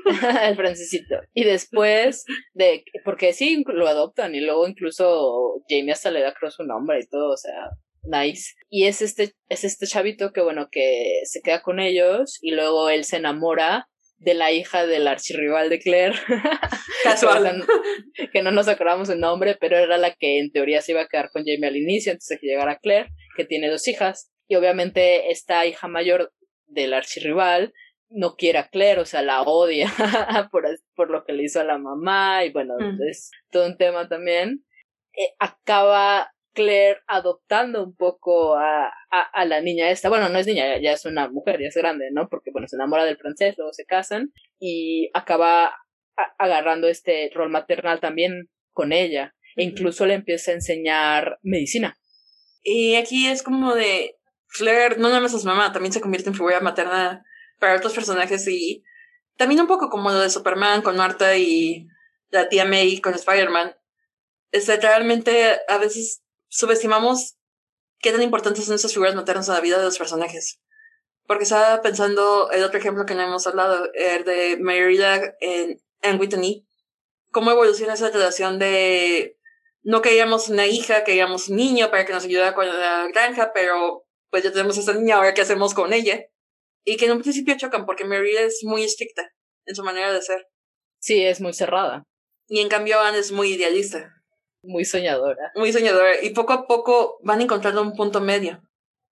Speaker 2: el francesito, y después de, porque sí, lo adoptan y luego incluso Jamie hasta le da creo su nombre y todo, o sea, nice. Y es este, es este chavito que bueno, que se queda con ellos y luego él se enamora de la hija del archirrival de Claire.
Speaker 1: Casual.
Speaker 2: que no nos acordamos el nombre, pero era la que en teoría se iba a quedar con Jamie al inicio antes de que llegara Claire, que tiene dos hijas. Y obviamente esta hija mayor del archirrival no quiere a Claire, o sea, la odia por, por lo que le hizo a la mamá y bueno,
Speaker 1: Mm.
Speaker 2: es todo un tema también. Eh, acaba Claire adoptando un poco a, a, a la niña esta. Bueno, no es niña, ya, ya es una mujer, ya es grande, ¿no? Porque, bueno, se enamora del francés, luego se casan y acaba a- agarrando este rol maternal también con ella. E incluso le empieza a enseñar medicina.
Speaker 1: Y aquí es como de Claire, no nada más es mamá, también se convierte en figura materna para otros personajes y también un poco como lo de Superman con Marta y la tía May con Spider-Man. Este, realmente a veces subestimamos qué tan importantes son esas figuras maternas en la vida de los personajes. Porque estaba pensando el otro ejemplo que no hemos hablado, el de Merida en, en Whitney, cómo evoluciona esa relación de no queríamos una hija, queríamos un niño para que nos ayudara con la granja, pero pues ya tenemos a esta niña, ahora qué hacemos con ella. Y que en un principio chocan porque Merida es muy estricta en su manera de ser.
Speaker 2: Sí, es muy cerrada,
Speaker 1: Y en cambio Anne es muy idealista,
Speaker 2: muy soñadora.
Speaker 1: muy soñadora. Y poco a poco van encontrando un punto medio.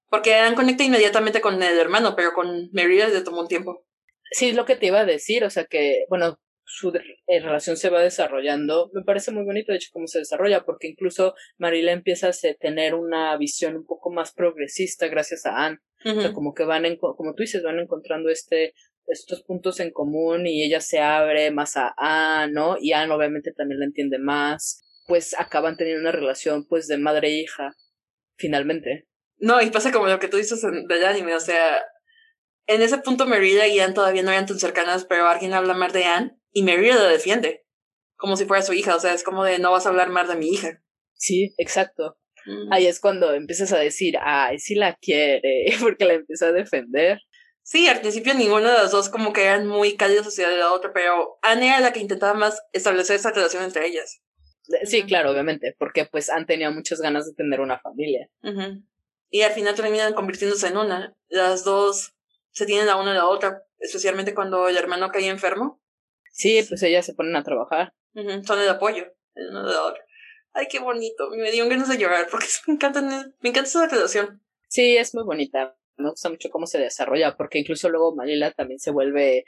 Speaker 1: Porque Anne conecta inmediatamente con el hermano, pero con Merida le tomó un tiempo.
Speaker 2: Sí, es lo que te iba a decir, o sea que, bueno, su eh, relación se va desarrollando. Me parece muy bonito, de hecho, cómo se desarrolla, porque incluso Marila empieza a tener una visión un poco más progresista gracias a Anne. O sea, como que van, en, como tú dices, van encontrando este, estos puntos en común y ella se abre más a Anne, ¿no? Y Anne obviamente también la entiende más. Pues acaban teniendo una relación, pues, de madre e hija, finalmente.
Speaker 1: No, y pasa como lo que tú dices del anime, o sea, en ese punto Merida y Anne todavía no eran tan cercanas, pero alguien habla mal de Anne y Merida la defiende, como si fuera su hija, o sea, es como de no vas a hablar mal de mi hija.
Speaker 2: Sí, exacto. Ahí es cuando empiezas a decir, ay, sí la quiere, porque la empieza a defender.
Speaker 1: Sí, al principio ninguna de las dos como que eran muy cálidas hacia la otra, pero Anne era la que intentaba más establecer esa relación entre ellas.
Speaker 2: Sí, claro, obviamente, porque pues han tenido muchas ganas de tener una familia.
Speaker 1: Y al final terminan convirtiéndose en una. Las dos se tienen la una a la otra, especialmente cuando el hermano cae enfermo.
Speaker 2: Sí, pues ellas se ponen a trabajar.
Speaker 1: Son el apoyo, el uno de la otra. Ay, qué bonito. Me dio ganas de llorar porque me encanta, me encanta esa relación.
Speaker 2: Sí, es muy bonita. Me gusta mucho cómo se desarrolla, porque incluso luego Malila también se vuelve,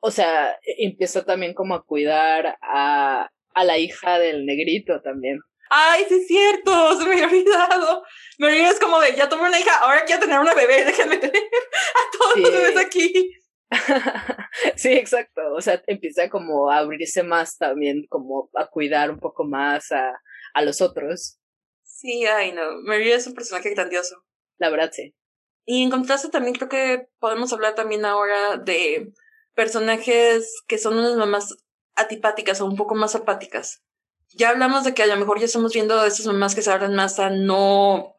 Speaker 2: o sea, e, empieza también como a cuidar a, a la hija del negrito también.
Speaker 1: Ay, sí es cierto, se me había olvidado. Me es como de, ya tomé una hija, ahora quiero tener una bebé, déjenme tener a todos los bebés aquí.
Speaker 2: sí, exacto. O sea, empieza como a abrirse más también, como a cuidar un poco más a, a los otros.
Speaker 1: Sí, ay no, María es un personaje grandioso.
Speaker 2: La verdad, sí.
Speaker 1: Y en contraste también creo que podemos hablar también ahora de personajes que son unas mamás atipáticas o un poco más apáticas. Ya hablamos de que a lo mejor ya estamos viendo de esas mamás que se abren más a no,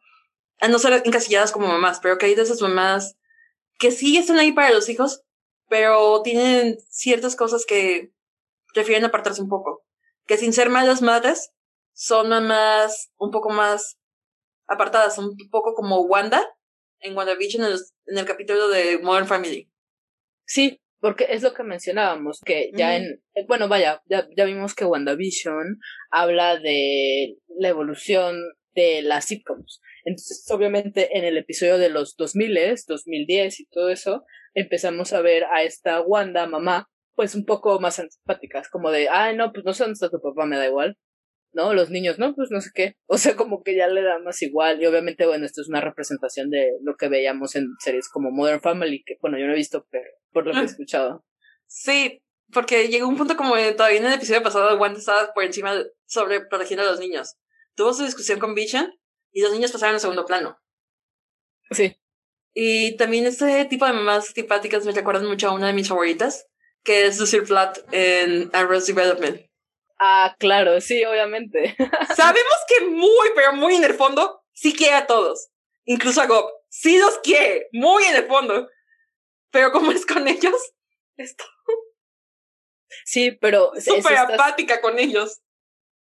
Speaker 1: a no ser encasilladas como mamás, pero que hay de esas mamás que sí están ahí para los hijos, pero tienen ciertas cosas que prefieren apartarse un poco. Que sin ser malas madres, son mamás un poco más apartadas, un poco como Wanda en WandaVision en el, en el capítulo de Modern Family.
Speaker 2: Sí, porque es lo que mencionábamos, que ya en, eh, bueno, vaya, ya, ya vimos que WandaVision habla de la evolución de las sitcoms. Entonces, obviamente, en el episodio de los 2000, 2010 y todo eso, empezamos a ver a esta Wanda, mamá, pues un poco más antipáticas, como de, ay, no, pues no sé dónde está tu papá, me da igual. ¿No? Los niños, no, pues no sé qué. O sea, como que ya le da más igual. Y obviamente, bueno, esto es una representación de lo que veíamos en series como Modern Family, que bueno, yo no he visto, pero por lo que he ah. escuchado.
Speaker 1: Sí, porque llegó un punto como todavía en el episodio pasado, Wanda estaba por encima sobre protegiendo a los niños. Tuvo su discusión con Vision y los niños pasaron a segundo plano.
Speaker 2: Sí.
Speaker 1: Y también este tipo de mamás simpáticas me recuerdan mucho a una de mis favoritas, que es Lucille Platt en Arrows Development.
Speaker 2: Ah, claro, sí, obviamente.
Speaker 1: Sabemos que muy, pero muy en el fondo, sí quiere a todos. Incluso a Gob. Sí los quiere, muy en el fondo. Pero como es con ellos, esto.
Speaker 2: Sí, pero.
Speaker 1: Súper apática con ellos.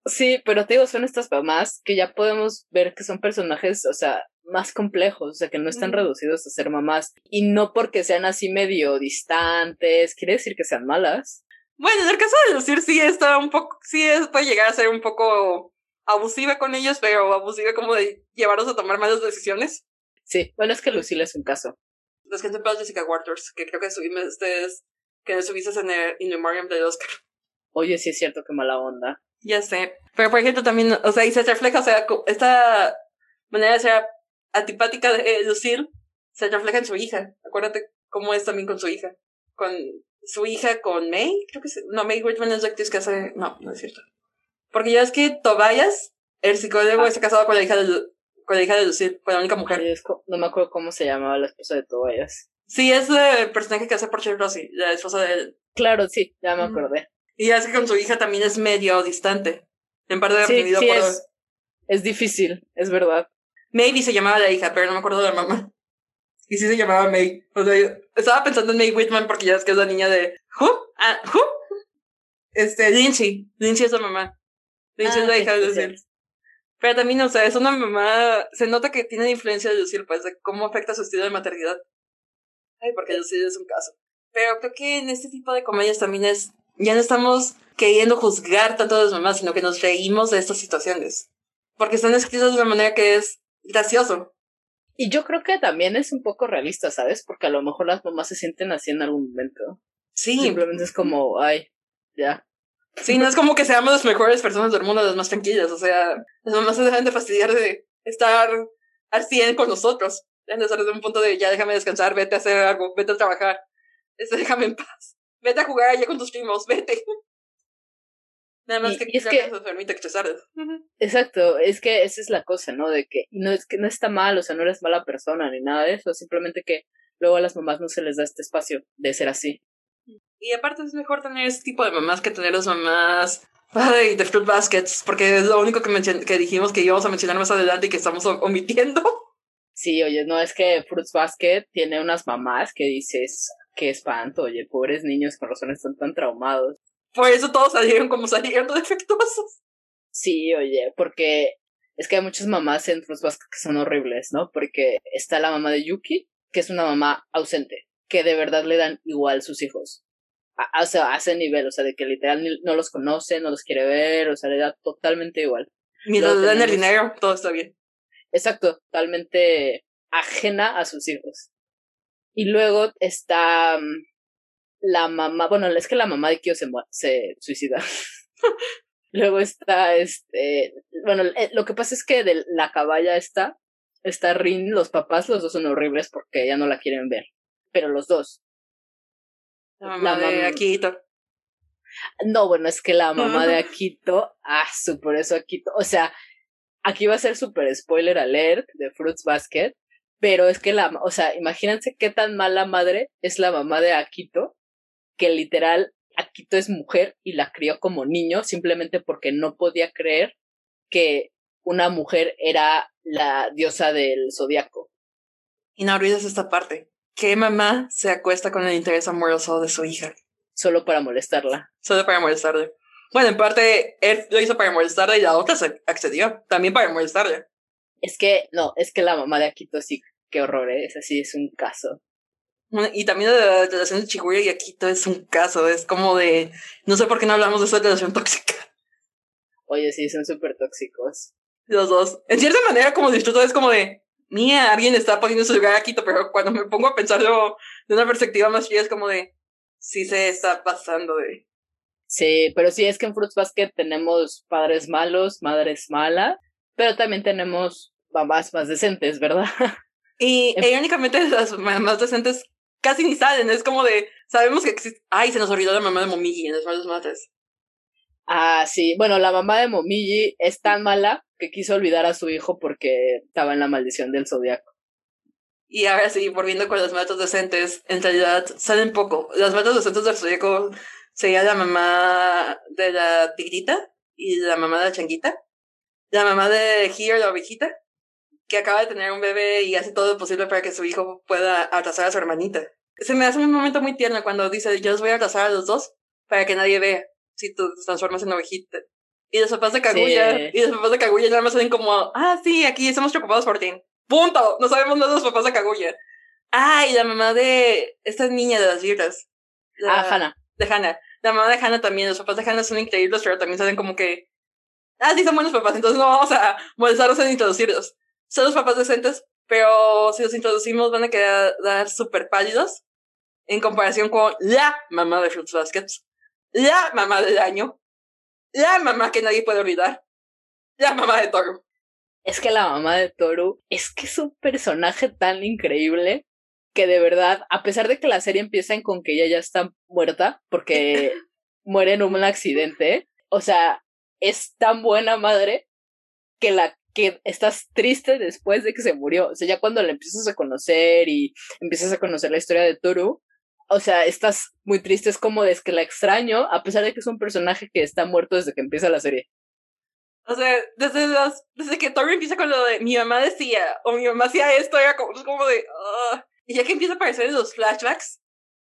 Speaker 2: Sí, pero te digo, son estas mamás que ya podemos ver que son personajes, o sea, más complejos, o sea, que no están reducidos a ser mamás. Y no porque sean así medio distantes, quiere decir que sean malas.
Speaker 1: Bueno, en el caso de Lucir sí está un poco, sí es, puede llegar a ser un poco abusiva con ellos, pero abusiva como de llevarlos a tomar malas decisiones.
Speaker 2: Sí, bueno, es que Lucille es un caso.
Speaker 1: Los que para Jessica Waters, que creo que subimos ustedes, que subiste en el In Memoriam de Oscar.
Speaker 2: Oye, sí es cierto, qué mala onda.
Speaker 1: Ya sé. Pero por ejemplo también, o sea, y se refleja, o sea, esta manera de ser antipática de Lucille se refleja en su hija. Acuérdate cómo es también con su hija. Con su hija con May, creo que no, May Whitman es la actriz que hace, no, no es cierto. Porque ya es que Tobias, el psicólogo, ah. está casado con la hija de, con la hija de Lucille, con la única mujer.
Speaker 2: no me acuerdo cómo se llamaba la esposa de Tobias.
Speaker 1: Sí, es el personaje que hace por Rossi, la esposa de él.
Speaker 2: Claro, sí, ya me acordé.
Speaker 1: Y ya es que con su hija también es medio distante. En parte de
Speaker 2: sí, sí es, es difícil, es verdad.
Speaker 1: Maybe se llamaba la hija, pero no me acuerdo de la mamá. Y sí se llamaba May. O sea, estaba pensando en May Whitman porque ya es que es la niña de. ¿Who? Ah, ¿Who? Este, Lindsay. Lindsay es la mamá. Lindsay es la ah, hija de Lucille. Pero también, o sea, es una mamá. Se nota que tiene influencia de Lucille, pues, de cómo afecta su estilo de maternidad. Ay, porque Lucille es un caso. Pero creo que en este tipo de comedias también es. Ya no estamos queriendo juzgar tanto a las mamás, sino que nos reímos de estas situaciones. Porque están escritas de una manera que es gracioso.
Speaker 2: Y yo creo que también es un poco realista, ¿sabes? Porque a lo mejor las mamás se sienten así en algún momento. Sí. Simplemente es como, ay, ya.
Speaker 1: Sí, no es como que seamos las mejores personas del mundo, las más tranquilas. O sea, las mamás se dejan de fastidiar de estar al 100 con nosotros. Deben de estar desde un punto de ya déjame descansar, vete a hacer algo, vete a trabajar. Este, déjame en paz. Vete a jugar allá con tus primos, vete. Nada más
Speaker 2: Y-
Speaker 1: que
Speaker 2: y es
Speaker 1: que
Speaker 2: que-
Speaker 1: eso permite expresar.
Speaker 2: Exacto, es que esa es la cosa, ¿no? De que no es que no está mal, o sea, no eres mala persona ni nada de eso, simplemente que luego a las mamás no se les da este espacio de ser así.
Speaker 1: Y aparte es mejor tener ese tipo de mamás que tener las mamás ay, de fruit baskets, porque es lo único que, que dijimos que íbamos a mencionar más adelante y que estamos omitiendo.
Speaker 2: Sí, oye, no es que Fruits Basket tiene unas mamás que dices, qué espanto, oye, pobres niños con razón están tan traumados.
Speaker 1: Por eso todos salieron como salieron de defectuosos.
Speaker 2: Sí, oye, porque es que hay muchas mamás en Fruits Basket que son horribles, ¿no? Porque está la mamá de Yuki, que es una mamá ausente, que de verdad le dan igual sus hijos. A- o sea, a ese nivel, o sea, de que literal no los conoce, no los quiere ver, o sea, le da totalmente igual.
Speaker 1: Mientras le dan el dinero, todo está bien.
Speaker 2: Exacto, totalmente ajena a sus hijos. Y luego está mm, la mamá, bueno, es que la mamá de Kyo se, se suicida. luego está este, bueno, eh, lo que pasa es que de la caballa está, está Rin, los papás, los dos son horribles porque ya no la quieren ver. Pero los dos.
Speaker 1: La mamá
Speaker 2: La
Speaker 1: de Akito.
Speaker 2: No, bueno, es que la mamá de Akito, ah, su, por eso Akito, o sea, aquí va a ser super spoiler alert de Fruits Basket, pero es que la, o sea, imagínense qué tan mala madre es la mamá de Akito, que literal Akito es mujer y la crió como niño simplemente porque no podía creer que una mujer era la diosa del zodiaco.
Speaker 1: Y no olvides esta parte. ¿Qué mamá se acuesta con el interés amoroso de su hija?
Speaker 2: Solo para molestarla.
Speaker 1: Solo para molestarle. Bueno, en parte, él lo hizo para molestarle y la otra se accedió. También para molestarle.
Speaker 2: Es que, no, es que la mamá de Akito sí, qué horror, ¿eh? es así, es un caso.
Speaker 1: Y también la relación de Chiguya y Akito es un caso. Es como de. No sé por qué no hablamos de esa relación tóxica.
Speaker 2: Oye, sí, son súper tóxicos.
Speaker 1: Los dos. En cierta manera, como disfruto, es como de. Mía, alguien está poniendo en su lugar a Akito, pero cuando me pongo a pensarlo de una perspectiva más fría, es como de. Sí se está pasando de.
Speaker 2: Sí, pero sí es que en Fruits Basket tenemos padres malos, madres malas, pero también tenemos mamás más decentes, ¿verdad?
Speaker 1: Y e, irónicamente, las mamás decentes casi ni salen. Es como de. Sabemos que existe. Ay, se nos olvidó la mamá de Momiji en los malos mates.
Speaker 2: Ah, sí. Bueno, la mamá de Momiji es tan mala que quiso olvidar a su hijo porque estaba en la maldición del zodiaco.
Speaker 1: Y ahora sí, volviendo con las matas decentes, en realidad salen poco. Las matas decentes del zodiaco sería la mamá de la tigrita y la mamá de la changuita. La mamá de Here, la ovejita, que acaba de tener un bebé y hace todo lo posible para que su hijo pueda abrazar a su hermanita. Se me hace un momento muy tierno cuando dice, yo los voy a abrazar a los dos para que nadie vea si tú te transformas en ovejita. Y los papás de Kaguya,
Speaker 2: Sí.
Speaker 1: y los papás de Kaguya nada más salen como, ah, sí, aquí estamos preocupados por ti. Punto. No sabemos nada de los papás de Kaguya. Ah, y la mamá de esta niña de las libras. La-
Speaker 2: Ah, Hannah.
Speaker 1: De Hannah. La mamá de Hannah también. Los papás de Hannah son increíbles, pero también salen como que. Ah, sí, son buenos papás, entonces no vamos a molestarlos en introducirlos. Son los papás decentes, pero si los introducimos van a quedar súper pálidos en comparación con la mamá de Fruits Baskets, la mamá del año, la mamá que nadie puede olvidar, la mamá de Toru.
Speaker 2: Es que la mamá de Toru es que es un personaje tan increíble que de verdad, a pesar de que la serie empieza con que ella ya está muerta porque muere en un accidente, o sea, es tan buena madre que la estás triste después de que se murió. O sea, ya cuando la empiezas a conocer y empiezas a conocer la historia de Toru, o sea, estás muy triste, es como es que la extraño, a pesar de que es un personaje que está muerto desde que empieza la serie.
Speaker 1: O sea, desde, desde que Toru empieza con lo de mi mamá decía, o mi mamá hacía esto, era como, como de. "Ugh". Y ya que empieza a aparecer en los flashbacks,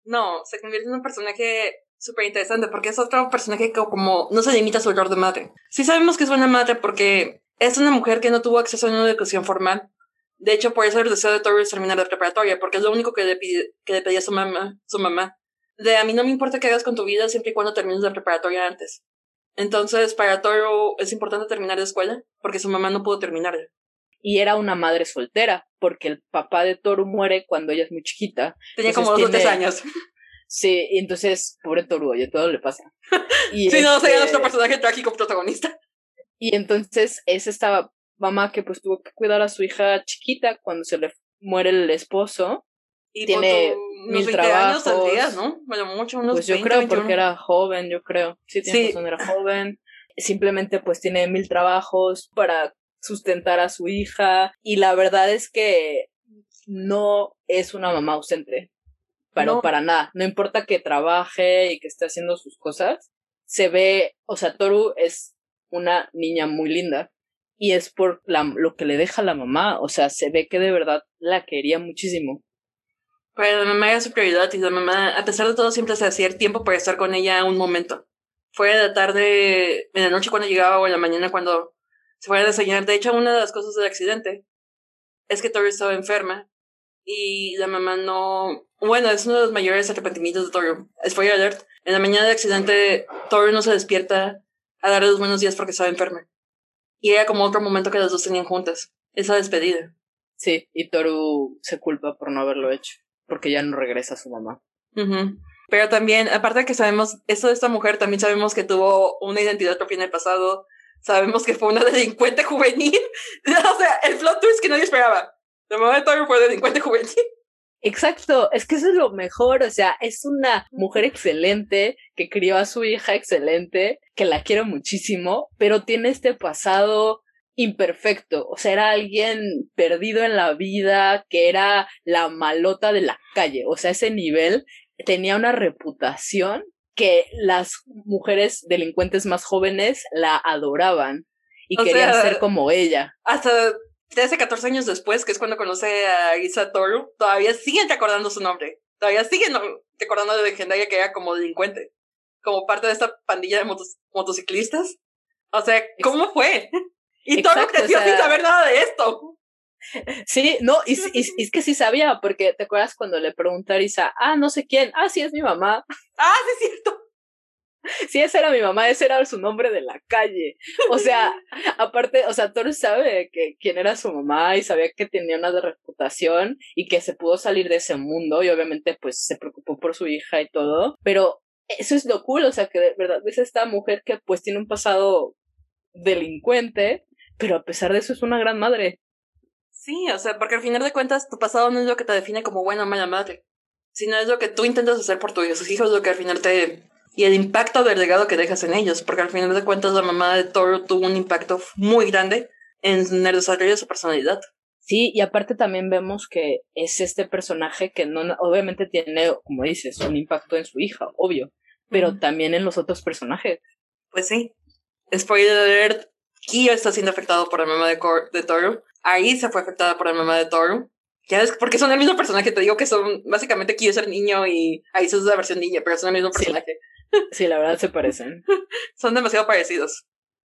Speaker 1: no, se convierte en un personaje súper interesante, porque es otro personaje que como no se limita a su rol de madre. Sí sabemos que es buena madre porque es una mujer que no tuvo acceso a una educación formal. De hecho, por eso el deseo de Toru es terminar la preparatoria, porque es lo único que le, pide, que le pedía su mamá, su mamá. De a mí no me importa qué hagas con tu vida siempre y cuando termines la preparatoria antes. Entonces, para Toru es importante terminar la escuela, porque su mamá no pudo terminarla.
Speaker 2: Y era una madre soltera, porque el papá de Toru muere cuando ella es muy chiquita.
Speaker 1: Tenía
Speaker 2: Entonces
Speaker 1: como dos o tres años.
Speaker 2: Sí, y entonces, pobre Toru, oye, todo le pasa. Y,
Speaker 1: Sí, no, sería
Speaker 2: este,
Speaker 1: nuestro personaje trágico protagonista.
Speaker 2: Y entonces es esta mamá que pues tuvo que cuidar a su hija chiquita cuando se le muere el esposo. Y tiene mil trabajos.
Speaker 1: Años ¿no? Bueno, mucho, unos
Speaker 2: Pues yo creo porque era joven, yo creo. Sí, tiene razón, era joven. Simplemente pues tiene mil trabajos para sustentar a su hija. Y la verdad es que no es una mamá ausente. Pero para nada. No importa que trabaje y que esté haciendo sus cosas. Se ve, o sea, Toru es una niña muy linda. Y es por lo que le deja la mamá. O sea, se ve que de verdad la quería muchísimo.
Speaker 1: Pero la mamá era su prioridad y la mamá, a pesar de todo, siempre se hacía el tiempo para estar con ella un momento. Fue de la tarde, en la noche cuando llegaba o en la mañana cuando se fue a desayunar. De hecho, una de las cosas del accidente es que Toru estaba enferma y la mamá no... Bueno, es uno de los mayores arrepentimientos de Toru. Spoiler alert. En la mañana del accidente, Toru no se despierta a darle los buenos días porque estaba enferma. Y era como otro momento que las dos tenían juntas. Esa despedida.
Speaker 2: Sí, y Toru se culpa por no haberlo hecho porque ya no regresa a su mamá.
Speaker 1: Pero también, aparte de que sabemos esto de esta mujer, también sabemos que tuvo una identidad propia en el pasado. Sabemos que fue una delincuente juvenil. o sea, el plot twist que nadie esperaba. La mamá de Toru fue delincuente juvenil.
Speaker 2: Exacto, es que eso es lo mejor, o sea, es una mujer excelente que crió a su hija excelente, que la quiero muchísimo, pero tiene este pasado imperfecto, o sea, era alguien perdido en la vida, que era la malota de la calle, o sea, ese nivel tenía una reputación que las mujeres delincuentes más jóvenes la adoraban y querían ser como ella.
Speaker 1: Hasta 13, 14 años después, que es cuando conoce a Isa Toru, todavía siguen recordando su nombre. Todavía siguen recordando la legendaria que era como delincuente. Como parte de esta pandilla de motociclistas. O sea, ¿cómo fue? Y todo creció sin saber nada de esto.
Speaker 2: Sí, no, y, es que sí sabía, porque te acuerdas cuando le preguntó a Arisa, ah, no sé quién, ah, sí, es mi mamá.
Speaker 1: Ah, sí, es cierto.
Speaker 2: Sí, esa era mi mamá, ese era su nombre de la calle. O sea, aparte, o sea, Thor sabe que quién era su mamá y sabía que tenía una reputación y que se pudo salir de ese mundo y obviamente pues se preocupó por su hija y todo, pero eso es lo cool, o sea, que de verdad es esta mujer que pues tiene un pasado delincuente, pero a pesar de eso es una gran madre.
Speaker 1: Sí, o sea, porque al final de cuentas tu pasado no es lo que te define como buena o mala madre, sino es lo que tú intentas hacer por tus hijos, lo que al final te... y el impacto del legado que dejas en ellos, porque al final de cuentas la mamá de Toro tuvo un impacto muy grande en el desarrollo de su personalidad.
Speaker 2: Sí, y aparte también vemos que es este personaje que no, obviamente tiene, como dices, un impacto en su hija, obvio, pero también en los otros personajes.
Speaker 1: Pues sí. Spoiler alert, Kyo está siendo afectado por la mamá de, de Toru. Ahí se fue afectada por la mamá de Toru. Ya es porque son el mismo personaje, te digo que son básicamente Kyo es el niño y ahí es la versión niña, pero son el mismo personaje.
Speaker 2: Sí, la verdad se parecen.
Speaker 1: son demasiado parecidos.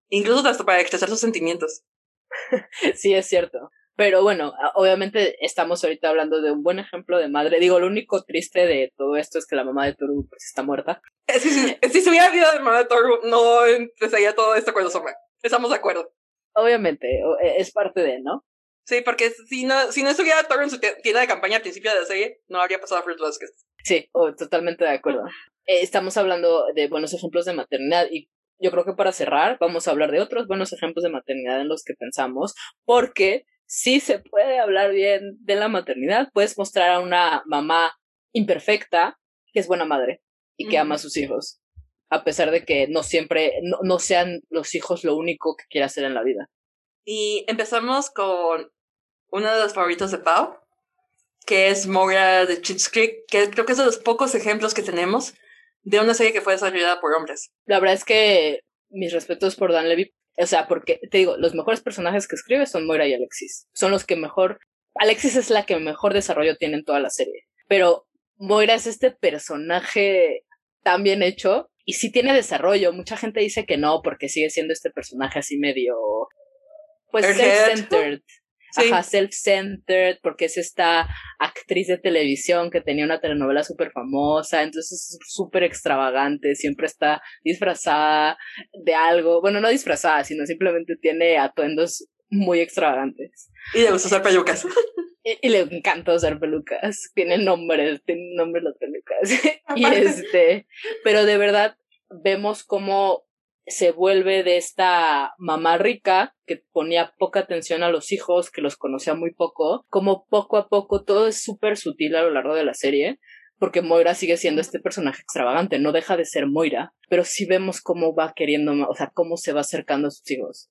Speaker 1: Incluso hasta para expresar sus sentimientos.
Speaker 2: sí, es cierto. Pero bueno, obviamente estamos ahorita hablando de un buen ejemplo de madre. Digo, lo único triste de todo esto es que la mamá de Toru pues, está muerta.
Speaker 1: Eh, si, si, se hubiera habido de mamá de Toru, no empezaría todo esto con los hombres. Estamos de acuerdo.
Speaker 2: Obviamente, e, es parte de, ¿no?
Speaker 1: Sí, porque si no, si no estuviera Toro en su tienda de campaña al principio de la serie, no habría pasado a Fruit Basket.
Speaker 2: Sí, oh, totalmente de acuerdo. Eh, estamos hablando de buenos ejemplos de maternidad y yo creo que para cerrar vamos a hablar de otros buenos ejemplos de maternidad en los que pensamos, porque si se puede hablar bien de la maternidad. Puedes mostrar a una mamá imperfecta que es buena madre y que ama a sus hijos a pesar de que no siempre, no, sean los hijos lo único que quiere hacer en la vida.
Speaker 1: Y empezamos con uno de los favoritos de Pau, que es Moira de Chips Creek, que creo que es de los pocos ejemplos que tenemos de una serie que fue desarrollada por hombres.
Speaker 2: La verdad es que mis respetos por Dan Levy, o sea, porque te digo, los mejores personajes que escribe son Moira y Alexis. Son los que mejor, Alexis es la que mejor desarrollo tiene en toda la serie, pero Moira es este personaje tan bien hecho y sí tiene desarrollo. Mucha gente dice que no, porque sigue siendo este personaje así medio. Pues self-centered. Ajá, self-centered, porque es esta actriz de televisión que tenía una telenovela súper famosa, entonces es súper extravagante, siempre está disfrazada de algo, bueno, no disfrazada, sino simplemente tiene atuendos muy extravagantes.
Speaker 1: Y le gusta usar pelucas.
Speaker 2: Y, le encanta usar pelucas. Tiene nombres, tiene nombres las pelucas. y este, pero de verdad vemos cómo se vuelve de esta mamá rica que ponía poca atención a los hijos, que los conocía muy poco, como poco a poco todo es súper sutil a lo largo de la serie, porque Moira sigue siendo este personaje extravagante, no deja de ser Moira, pero sí vemos cómo va queriendo, o sea, cómo se va acercando a sus hijos.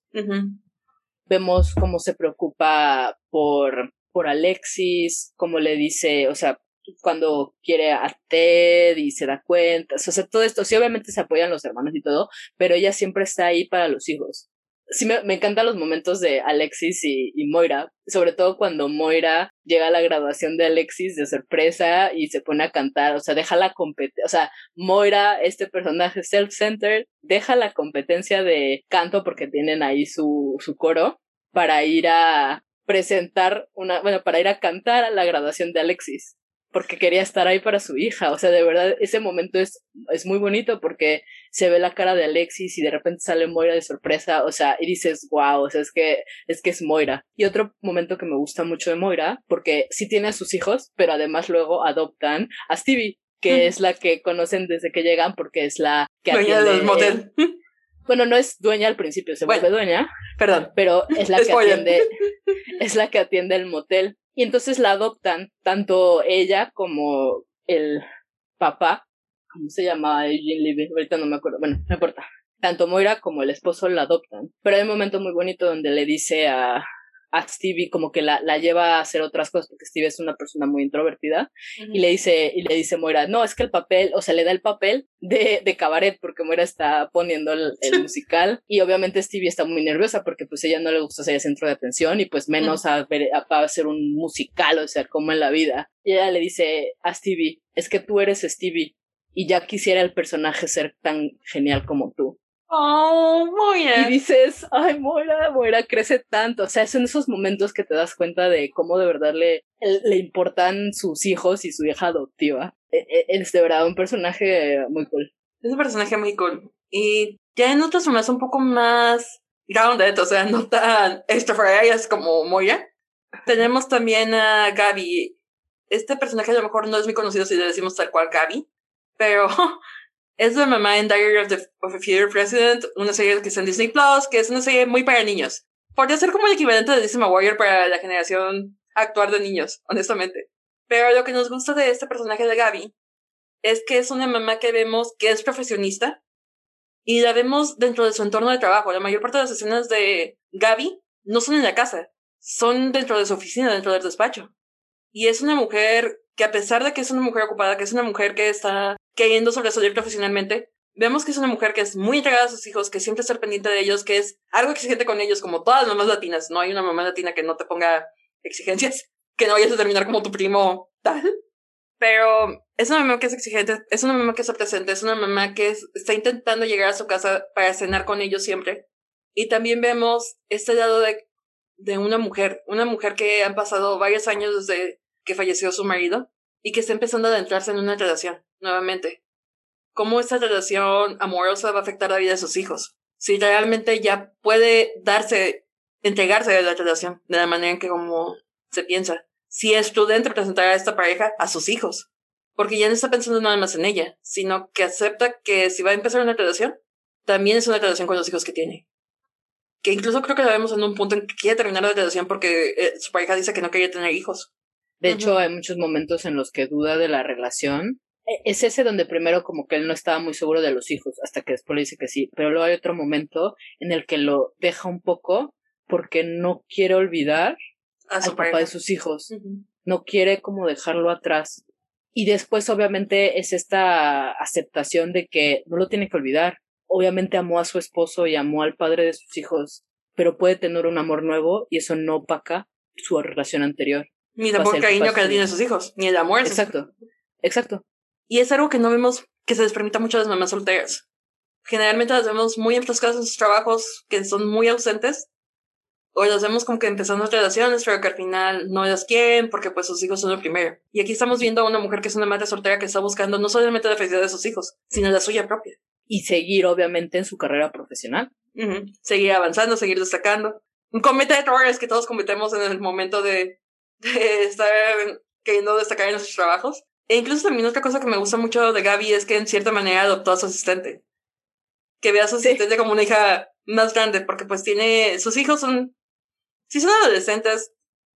Speaker 2: Vemos cómo se preocupa por, por Alexis, cómo le dice, o sea, cuando quiere a Ted y se da cuenta, o sea, todo esto, sí, obviamente se apoyan los hermanos y todo, pero ella siempre está ahí para los hijos. Sí, me, me encantan los momentos de Alexis y, y, Moira, sobre todo cuando Moira llega a la graduación de Alexis de sorpresa y se pone a cantar, o sea, deja la competencia, o sea, Moira, este personaje self-centered, deja la competencia de canto porque tienen ahí su, su coro para ir a presentar una, bueno, para ir a cantar a la graduación de Alexis porque quería estar ahí para su hija. O sea, de verdad, ese momento es, es muy bonito porque se ve la cara de Alexis y de repente sale Moira de sorpresa. O sea, y dices, wow, o sea, es que, es que es Moira. Y otro momento que me gusta mucho de Moira, porque sí tiene a sus hijos, pero además luego adoptan a Stevie, que es la que conocen desde que llegan porque es la que
Speaker 1: dueña del motel.
Speaker 2: bueno, no es dueña al principio, se vuelve dueña.
Speaker 1: Perdón.
Speaker 2: Pero es la que atiende, es la que atiende el motel. Y entonces la adoptan, tanto ella como el papá, ¿cómo se llamaba Eugene Levy? Ahorita no me acuerdo, bueno, no importa. Tanto Moira como el esposo la adoptan. Pero hay un momento muy bonito donde le dice a, a Stevie como que la, la lleva a hacer otras cosas porque Stevie es una persona muy introvertida y le dice y le dice Moira no es que el papel o sea le da el papel de, de cabaret porque Moira está poniendo el, musical y obviamente Stevie está muy nerviosa porque pues ella no le gusta ser el centro de atención y pues menos a, ver, a, hacer un musical o sea como en la vida y ella le dice a Stevie es que tú eres Stevie y ya quisiera el personaje ser tan genial como tú
Speaker 1: Oh, Moira.
Speaker 2: Y dices, ay, Moira, Moira crece tanto. O sea, son esos momentos que te das cuenta de cómo de verdad le, le importan sus hijos y su hija adoptiva. E, e, es de verdad un personaje muy cool.
Speaker 1: Es un personaje muy cool. Y ya en otras formas un poco más grounded, o sea, no tan extraordinarias como Moira. Tenemos también a Gaby. Este personaje a lo mejor no es muy conocido si le decimos tal cual Gaby, pero es la mamá en Diary of, the, of a Future President, una serie que está en Disney Plus, que es una serie muy para niños. Podría ser como el equivalente de Disney Warrior para la generación actual de niños, honestamente. Pero lo que nos gusta de este personaje de Gaby es que es una mamá que vemos que es profesionista y la vemos dentro de su entorno de trabajo. La mayor parte de las escenas de Gaby no son en la casa, son dentro de su oficina, dentro del despacho. Y es una mujer que a pesar de que es una mujer ocupada, que es una mujer que está queriendo sobresalir profesionalmente, vemos que es una mujer que es muy entregada a sus hijos, que siempre está pendiente de ellos, que es algo exigente con ellos, como todas las mamás latinas. No hay una mamá latina que no te ponga exigencias, que no vayas a terminar como tu primo tal. Pero es una mamá que es exigente, es una mamá que está presente, es una mamá que está intentando llegar a su casa para cenar con ellos siempre. Y también vemos este lado de, de una mujer, una mujer que han pasado varios años desde que falleció su marido y que está empezando a adentrarse en una relación, nuevamente. ¿Cómo esta relación amorosa va a afectar la vida de sus hijos? Si realmente ya puede darse, entregarse de la relación de la manera en que como se piensa. Si es prudente presentar a esta pareja a sus hijos. Porque ya no está pensando nada más en ella, sino que acepta que si va a empezar una relación, también es una relación con los hijos que tiene. Que incluso creo que la vemos en un punto en que quiere terminar la relación porque eh, su pareja dice que no quería tener hijos.
Speaker 2: De hecho, hay muchos momentos en los que duda de la relación. E, es ese donde primero como que él no estaba muy seguro de los hijos, hasta que después le dice que sí. Pero luego hay otro momento en el que lo deja un poco porque no quiere olvidar a al papá de sus hijos. No quiere como dejarlo atrás. Y después obviamente es esta aceptación de que no lo tiene que olvidar. Obviamente amó a su esposo y amó al padre de sus hijos, pero puede tener un amor nuevo y eso no opaca su relación anterior.
Speaker 1: Ni tampoco el cariño que tiene a sus hijos, ni el amor.
Speaker 2: Exacto, exacto.
Speaker 1: Y es algo que no vemos que se les permita mucho a las mamás solteras. Generalmente las vemos muy enfrascadas en sus trabajos, que son muy ausentes, o las vemos como que empezando relaciones, pero que al final no las quieren porque pues sus hijos son lo primero. Y aquí estamos viendo a una mujer que es una madre soltera que está buscando no solamente la felicidad de sus hijos, sino la suya propia.
Speaker 2: Y seguir obviamente en su carrera profesional.
Speaker 1: Seguir avanzando, seguir destacando. Comete errores que todos cometemos en el momento de de estar queriendo destacar en sus trabajos. E incluso también otra cosa que me gusta mucho de Gaby es que en cierta manera adoptó a su asistente. que ve a su asistente como una hija más grande, porque pues tiene, sus hijos son, sí son adolescentes,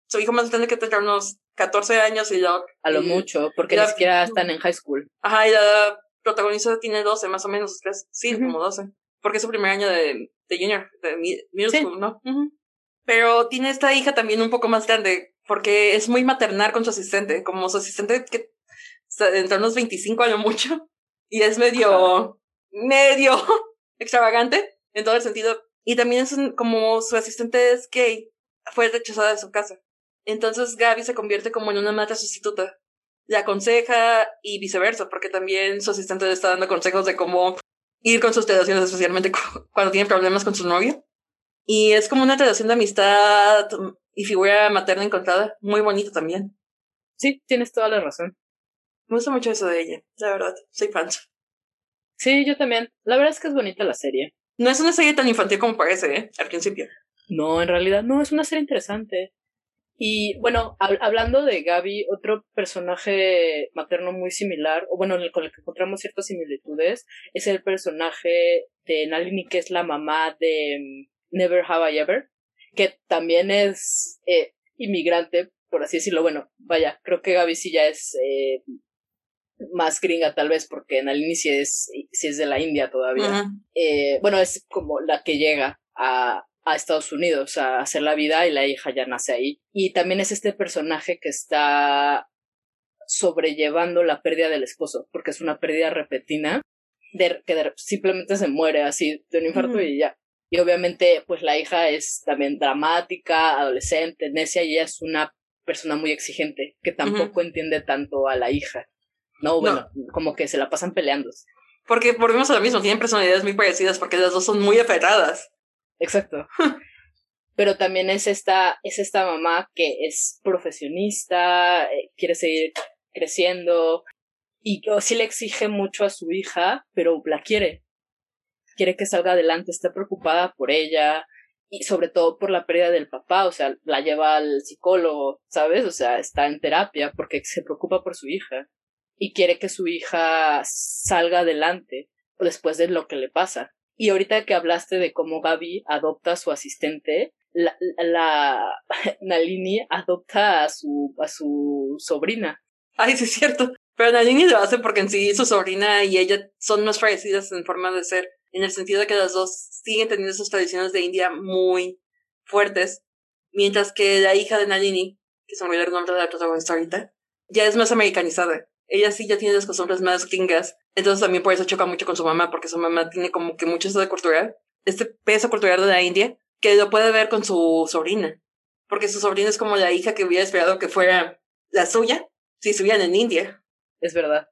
Speaker 1: su hijo más grande que tendrá unos 14 años y ya...
Speaker 2: A lo mucho, porque ni siquiera están en high school.
Speaker 1: Ajá, y la protagonista tiene 12 más o menos, sí, como 12, porque es su primer año de, de junior, de middle school, ¿no? Pero tiene esta hija también un poco más grande, porque es muy maternal con su asistente, como su asistente que está entre unos 25 a lo mucho, y es medio, medio extravagante en todo el sentido. Y también es como su asistente es gay, fue rechazada de su casa. Entonces Gaby se convierte como en una madre sustituta. Le aconseja y viceversa, porque también su asistente le está dando consejos de cómo ir con sus relaciones, especialmente cuando tiene problemas con su novio. Y es como una relación de amistad y figura materna encontrada, muy bonita también.
Speaker 2: Sí, tienes toda la razón.
Speaker 1: Me gusta mucho eso de ella, la verdad, soy fan.
Speaker 2: Sí, yo también. La verdad es que es bonita la serie.
Speaker 1: No es una serie tan infantil como parece, ¿eh? Al principio.
Speaker 2: No, en realidad no, es una serie interesante. Y bueno, hablando de Gaby, otro personaje materno muy similar, o bueno, con el que encontramos ciertas similitudes, es el personaje de Nalini, que es la mamá de mm, Never Have I Ever, que también es eh, inmigrante, por así decirlo. Bueno, vaya, creo que Gaby sí ya es eh, más gringa tal vez, porque Nalini sí es, sí es de la India todavía. eh, bueno, es como la que llega a, a Estados Unidos a hacer la vida y la hija ya nace ahí. Y también es este personaje que está sobrellevando la pérdida del esposo, porque es una pérdida repentina, de, que simplemente se muere así de un infarto y ya. Y obviamente, pues la hija es también dramática, adolescente, necia, y ella es una persona muy exigente, que tampoco entiende tanto a la hija. No, bueno, como que se la pasan peleando.
Speaker 1: Porque volvemos a lo mismo, tienen personalidades muy parecidas porque las dos son muy aferradas.
Speaker 2: Exacto. Pero también es esta, es esta mamá que es profesionista, eh, quiere seguir creciendo y sí le exige mucho a su hija, pero la quiere. Quiere que salga adelante, está preocupada por ella y sobre todo por la pérdida del papá, o sea, la lleva al psicólogo, ¿sabes? O sea, está en terapia porque se preocupa por su hija y quiere que su hija salga adelante después de lo que le pasa. Y ahorita que hablaste de cómo Gaby adopta a su asistente, la, la Nalini adopta a su, a su sobrina.
Speaker 1: Ay, sí es cierto. Pero Nalini lo hace porque en sí su sobrina y ella son más parecidas en forma de ser, en el sentido de que las dos siguen teniendo esas tradiciones de India muy fuertes, mientras que la hija de Nalini, que se me olvidó el nombre de la protagonista ahorita, ya es más americanizada ella sí ya tiene las costumbres más gringas. Entonces también por eso choca mucho con su mamá, porque su mamá tiene como que mucho de cultural, este peso cultural de la India, que lo puede ver con su sobrina. Porque su sobrina es como la hija que hubiera esperado que fuera la suya si estuvieran en India.
Speaker 2: Es verdad.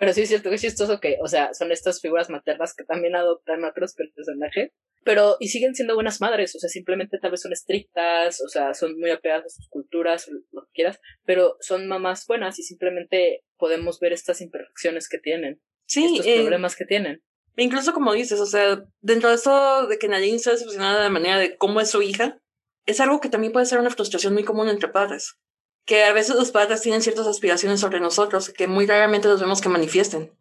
Speaker 2: Pero sí es cierto que es chistoso que, o sea, son estas figuras maternas que también adoptan otros personajes pero, y siguen siendo buenas madres, o sea, simplemente tal vez son estrictas, o sea, son muy apegadas a sus culturas, lo que quieras, pero son mamás buenas y simplemente podemos ver estas imperfecciones que tienen. Sí. Estos eh, problemas que tienen.
Speaker 1: Incluso como dices, o sea, dentro de eso de que Nadine está decepcionada de la manera de cómo es su hija, es algo que también puede ser una frustración muy común entre padres. Que a veces los padres tienen ciertas aspiraciones sobre nosotros que muy raramente los vemos que manifiesten.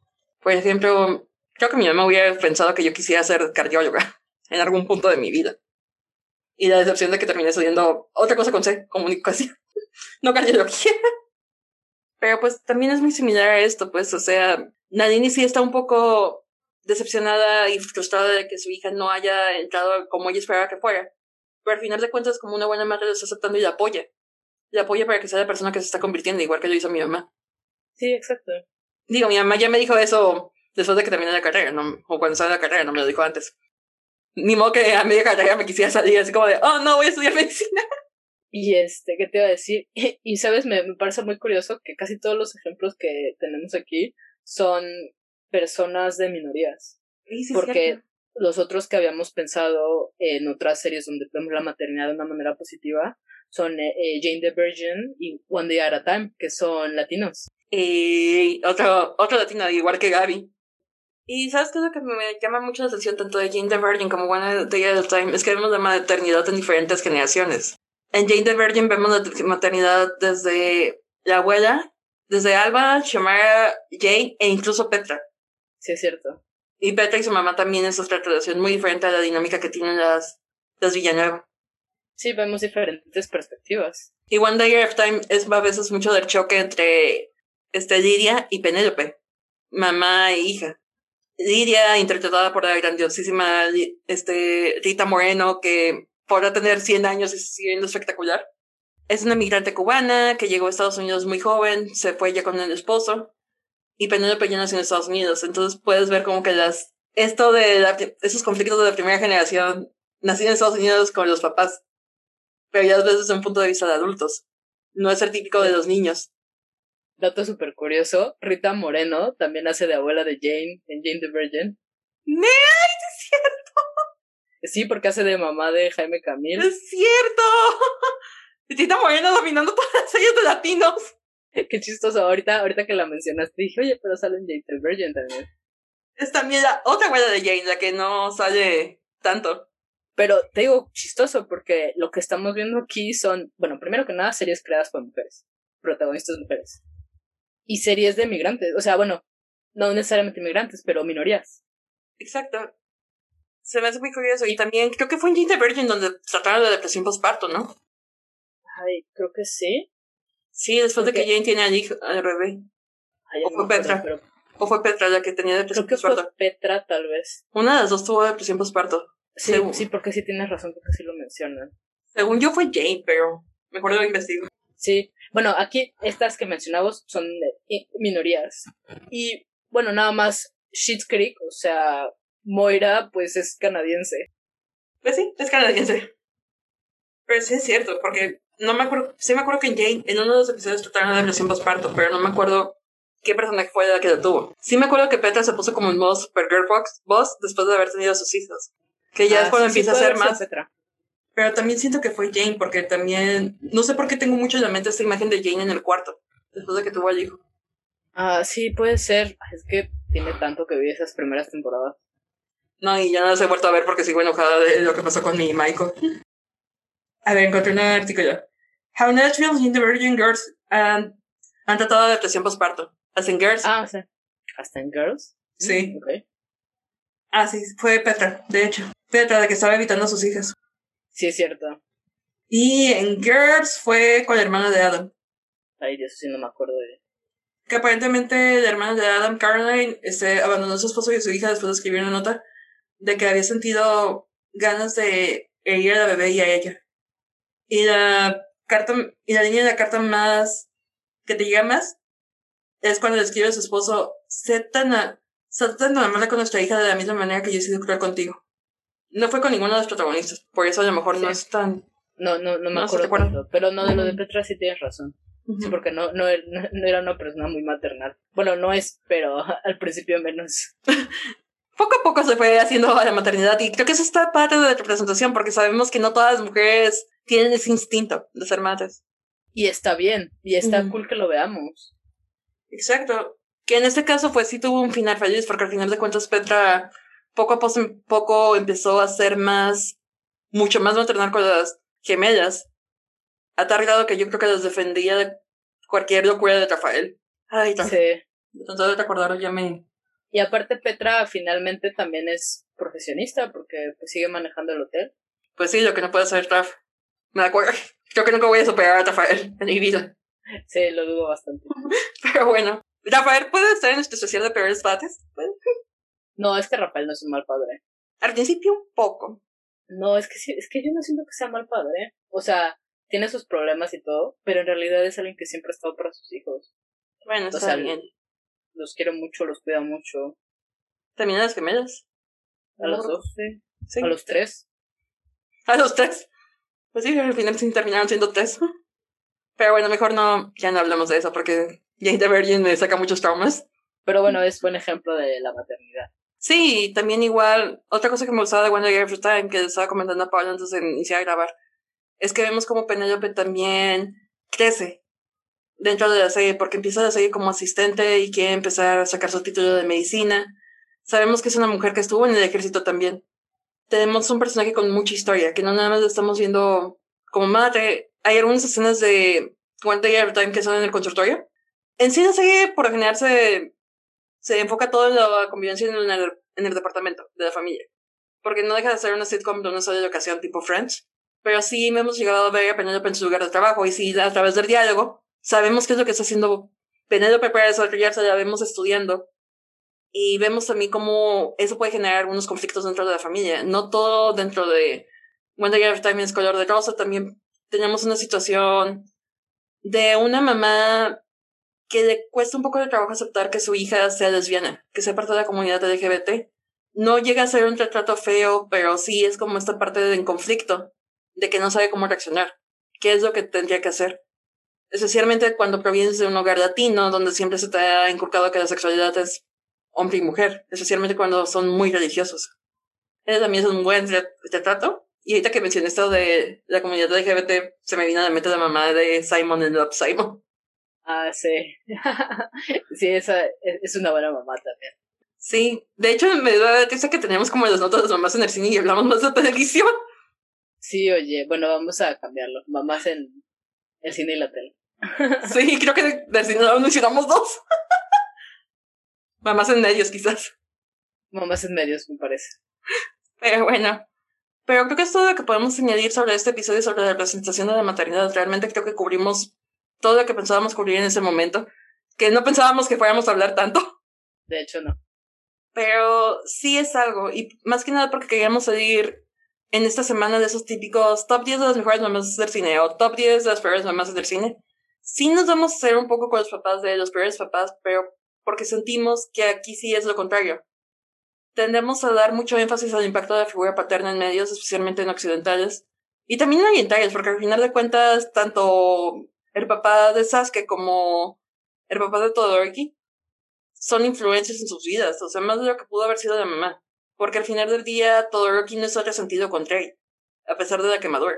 Speaker 1: Por ejemplo, creo que mi mamá hubiera pensado que yo quisiera ser cardióloga en algún punto de mi vida. Y la decepción de que terminé estudiando otra cosa con C, comunicación, no cardiología. Pero pues también es muy similar a esto, pues, o sea, Nadine sí está un poco decepcionada y frustrada de que su hija no haya entrado como ella esperaba que fuera. Pero al final de cuentas, como una buena madre, lo está aceptando y la apoya. La apoya para que sea la persona que se está convirtiendo, igual que lo hizo mi mamá.
Speaker 2: Sí, exacto.
Speaker 1: Digo, mi mamá ya me dijo eso después de que terminé la carrera, ¿no? o cuando estaba en la carrera, no me lo dijo antes ni modo que a media carrera me quisiera salir así como de, oh no, voy a estudiar medicina.
Speaker 2: Y este, ¿qué te iba a decir? Y, sabes, me, me, parece muy curioso que casi todos los ejemplos que tenemos aquí son personas de minorías. porque los otros que habíamos pensado en otras series donde vemos la maternidad de una manera positiva son eh, eh, Jane the Virgin y One Day at a Time, que son latinos.
Speaker 1: Y otro, otro latino, igual que Gaby. Y sabes qué es lo que me llama mucho la atención tanto de Jane the Virgin como One Day at a Time es que vemos la maternidad en diferentes generaciones. En Jane the Virgin vemos la maternidad desde la abuela, desde Alba, Shamara, Jane e incluso Petra.
Speaker 2: Sí, es cierto.
Speaker 1: Y Petra y su mamá también es otra relación muy diferente a la dinámica que tienen las, las Villanueva.
Speaker 2: Sí, vemos diferentes perspectivas.
Speaker 1: Y One Day of Time es a veces mucho del choque entre este, Lidia y Penélope, mamá e hija. Lidia, interpretada por la grandiosísima este, Rita Moreno, que podrá tener 100 años y siendo espectacular. Es una migrante cubana que llegó a Estados Unidos muy joven, se fue ya con el esposo, y Penélope ya nació en Estados Unidos. Entonces puedes ver como que las esto de esos conflictos de la primera generación, nací en Estados Unidos con los papás, pero ya veces desde un punto de vista de adultos. No es el típico de los niños.
Speaker 2: Dato súper curioso, Rita Moreno también hace de abuela de Jane en Jane the Virgin.
Speaker 1: ¡Nee! ¡Es cierto!
Speaker 2: Sí, porque hace de mamá de Jaime Camil.
Speaker 1: ¡Es cierto! Rita Moreno dominando todas las series de latinos.
Speaker 2: Qué chistoso. Ahorita, ahorita que la mencionaste, dije, oye, pero sale en Jane the Virgin también.
Speaker 1: Es también la otra abuela de Jane, la que no sale tanto.
Speaker 2: Pero te digo chistoso porque lo que estamos viendo aquí son, bueno, primero que nada, series creadas por mujeres, protagonistas mujeres y series de migrantes. O sea, bueno, no necesariamente migrantes, pero minorías.
Speaker 1: Exacto. Se me hace muy curioso. Y también creo que fue en Jane the Virgin donde trataron la depresión postparto, ¿no?
Speaker 2: Ay, creo que sí.
Speaker 1: Sí, después de que Jane tiene al, hijo, al bebé. o fue Petra. O fue Petra la que tenía depresión
Speaker 2: creo que postparto. Fue Petra, tal vez.
Speaker 1: Una de las dos tuvo depresión postparto.
Speaker 2: Sí, sí, porque sí tienes razón, porque sí lo mencionan.
Speaker 1: Según yo fue Jane, pero mejor lo investigo.
Speaker 2: Sí, bueno, aquí estas que mencionamos son minorías. Y bueno, nada más Shit Creek, o sea, Moira, pues es canadiense.
Speaker 1: Pues sí, es canadiense. Pero sí es cierto, porque no me acuerdo, sí me acuerdo que en Jane, en uno de los episodios trataron la depresión postparto, pero no me acuerdo qué personaje fue la que la tuvo. Sí me acuerdo que Petra se puso como en modo Super Girl Boss después de haber tenido a sus hijos. Que ya es ah, cuando empieza a ser más. Petra. Pero también siento que fue Jane, porque también, no sé por qué tengo mucho en la mente esta imagen de Jane en el cuarto, después de que tuvo al hijo.
Speaker 2: Ah, sí, puede ser. Es que tiene tanto que vi esas primeras temporadas.
Speaker 1: No, y ya no las he vuelto a ver porque sigo enojada de lo que pasó con mi Michael. A ver, encontré un artículo. How Natural in the Virgin Girls han, han tratado de depresión postparto. ¿Hasta en Girls?
Speaker 2: Ah, sí. ¿Hasta en Girls?
Speaker 1: Sí. Okay. Ah, sí, fue Petra, de hecho. Petra, de que estaba evitando a sus hijas.
Speaker 2: Sí, es cierto.
Speaker 1: Y en Girls fue con la hermana de Adam.
Speaker 2: Ay, eso sí no me acuerdo de.
Speaker 1: Que aparentemente la hermana de Adam, Caroline, este, abandonó a su esposo y a su hija después de escribir una nota de que había sentido ganas de herir a la bebé y a ella. Y la carta, y la línea de la carta más que te llega más es cuando le escribe a su esposo, sé tan, a, sé tan con nuestra hija de la misma manera que yo he sido cruel contigo. No fue con ninguno de los protagonistas, por eso a lo mejor no es tan...
Speaker 2: No, no, no me acuerdo pero no, de lo de Petra sí tienes razón. Sí, porque no, no, no, era una persona muy maternal. Bueno, no es, pero al principio menos.
Speaker 1: poco a poco se fue haciendo la maternidad y creo que eso está parte de la representación porque sabemos que no todas las mujeres tienen ese instinto de ser madres.
Speaker 2: Y está bien, y está cool que lo veamos.
Speaker 1: Exacto. Que en este caso, pues sí tuvo un final feliz porque al final de cuentas Petra poco a poco empezó a ser más, mucho más maternal con las gemellas. A tal grado que yo creo que las defendía de cualquier locura de Rafael. Ay, sí. Entonces recordaron ya me...
Speaker 2: Y aparte Petra finalmente también es profesionista porque pues, sigue manejando el hotel.
Speaker 1: Pues sí, lo que no puede hacer Raf. Me acuerdo. Creo que nunca voy a superar a Rafael en mi vida.
Speaker 2: Sí, lo dudo bastante.
Speaker 1: Pero bueno. Rafael puede estar en este especial de peores bates.
Speaker 2: No, es que Rafael no es un mal padre.
Speaker 1: Al principio un poco.
Speaker 2: No, es que es que yo no siento que sea mal padre. O sea, tiene sus problemas y todo, pero en realidad es alguien que siempre ha estado para sus hijos.
Speaker 1: Bueno, está bien.
Speaker 2: Los quiere mucho, los cuida mucho.
Speaker 1: ¿También a las gemelas?
Speaker 2: A los dos, sí. A los tres.
Speaker 1: A los tres. Pues sí, al final sí terminaron siendo tres. Pero bueno, mejor no, ya no hablamos de eso porque Jane the Virgin me saca muchos traumas.
Speaker 2: Pero bueno, es buen ejemplo de la maternidad.
Speaker 1: Sí, también igual, otra cosa que me gustaba de Wonder Girl Time, que estaba comentando a Pablo antes de iniciar a grabar, es que vemos como Penelope también crece dentro de la serie, porque empieza la serie como asistente y quiere empezar a sacar su título de medicina. Sabemos que es una mujer que estuvo en el ejército también. Tenemos un personaje con mucha historia, que no nada más lo estamos viendo como madre. Hay algunas escenas de Girl Time que son en el consultorio. En sí la serie por general se se enfoca todo en la convivencia en el, en el departamento de la familia. Porque no deja de ser una sitcom de una sola ocasión tipo Friends, pero sí hemos llegado a ver a Penélope en su lugar de trabajo y sí a través del diálogo sabemos qué es lo que está haciendo Penélope para desarrollarse, la vemos estudiando y vemos también cómo eso puede generar algunos conflictos dentro de la familia. No todo dentro de When the también es color de rosa, también tenemos una situación de una mamá que le cuesta un poco de trabajo aceptar que su hija sea lesbiana, que sea parte de la comunidad LGBT. No llega a ser un retrato feo, pero sí es como esta parte de conflicto, de que no sabe cómo reaccionar. ¿Qué es lo que tendría que hacer? Especialmente cuando provienes de un hogar latino, donde siempre se te ha inculcado que la sexualidad es hombre y mujer, especialmente cuando son muy religiosos. Ese también es un buen retrato. Y ahorita que mencioné esto de la comunidad LGBT, se me vino a la mente la mamá de Simon en Love Simon.
Speaker 2: Ah, sí. sí, esa es una buena mamá también.
Speaker 1: Sí, de hecho me da triste que tenemos como las notas de las mamás en el cine y hablamos más de televisión.
Speaker 2: Sí, oye, bueno, vamos a cambiarlo. Mamás en el cine y la tele.
Speaker 1: sí, creo que del cine no mencionamos dos. mamás en medios, quizás.
Speaker 2: Mamás en medios, me parece.
Speaker 1: Pero bueno. Pero creo que es todo lo que podemos añadir sobre este episodio sobre la representación de la maternidad. Realmente creo que cubrimos todo lo que pensábamos cubrir en ese momento, que no pensábamos que fuéramos a hablar tanto.
Speaker 2: De hecho, no.
Speaker 1: Pero sí es algo, y más que nada porque queríamos salir en esta semana de esos típicos top 10 de las mejores mamás del cine o top 10 de las peores mamás del cine. Sí nos vamos a hacer un poco con los papás de los peores papás, pero porque sentimos que aquí sí es lo contrario. Tendemos a dar mucho énfasis al impacto de la figura paterna en medios, especialmente en occidentales, y también en orientales, porque al final de cuentas, tanto el papá de Sasuke como el papá de Todoroki son influencias en sus vidas, o sea, más de lo que pudo haber sido la mamá. Porque al final del día, Todoroki no es resentido contra él, a pesar de la quemadura.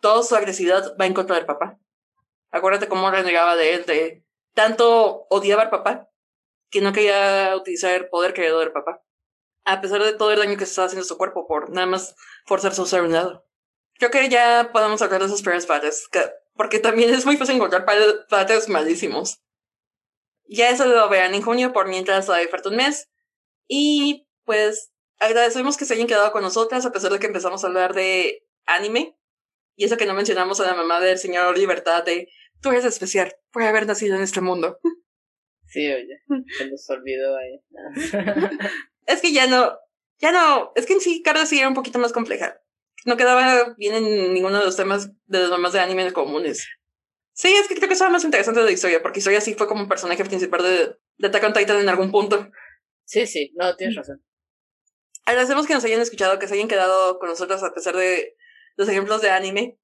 Speaker 1: Toda su agresividad va en contra del papá. Acuérdate cómo renegaba de él, de tanto odiaba al papá, que no quería utilizar el poder creado del papá. A pesar de todo el daño que se estaba haciendo a su cuerpo por nada más forzarse a usar un lado. Creo que ya podemos hablar de esos peores padres, porque también es muy fácil encontrar padres malísimos. Ya eso lo verán en junio por mientras hay falta un mes. Y pues agradecemos que se hayan quedado con nosotras a pesar de que empezamos a hablar de anime. Y eso que no mencionamos a la mamá del señor Libertad de tú eres especial por haber nacido en este mundo.
Speaker 2: Sí, oye, se nos olvidó ahí.
Speaker 1: es que ya no, ya no, es que en sí Carla sí era un poquito más compleja no quedaba bien en ninguno de los temas de los mamás de anime comunes. Sí, es que creo que eso más interesante de la historia, porque historia sí fue como un personaje principal de, de Attack on Titan en algún punto.
Speaker 2: Sí, sí, no, tienes razón.
Speaker 1: Agradecemos que nos hayan escuchado, que se hayan quedado con nosotros a pesar de los ejemplos de anime,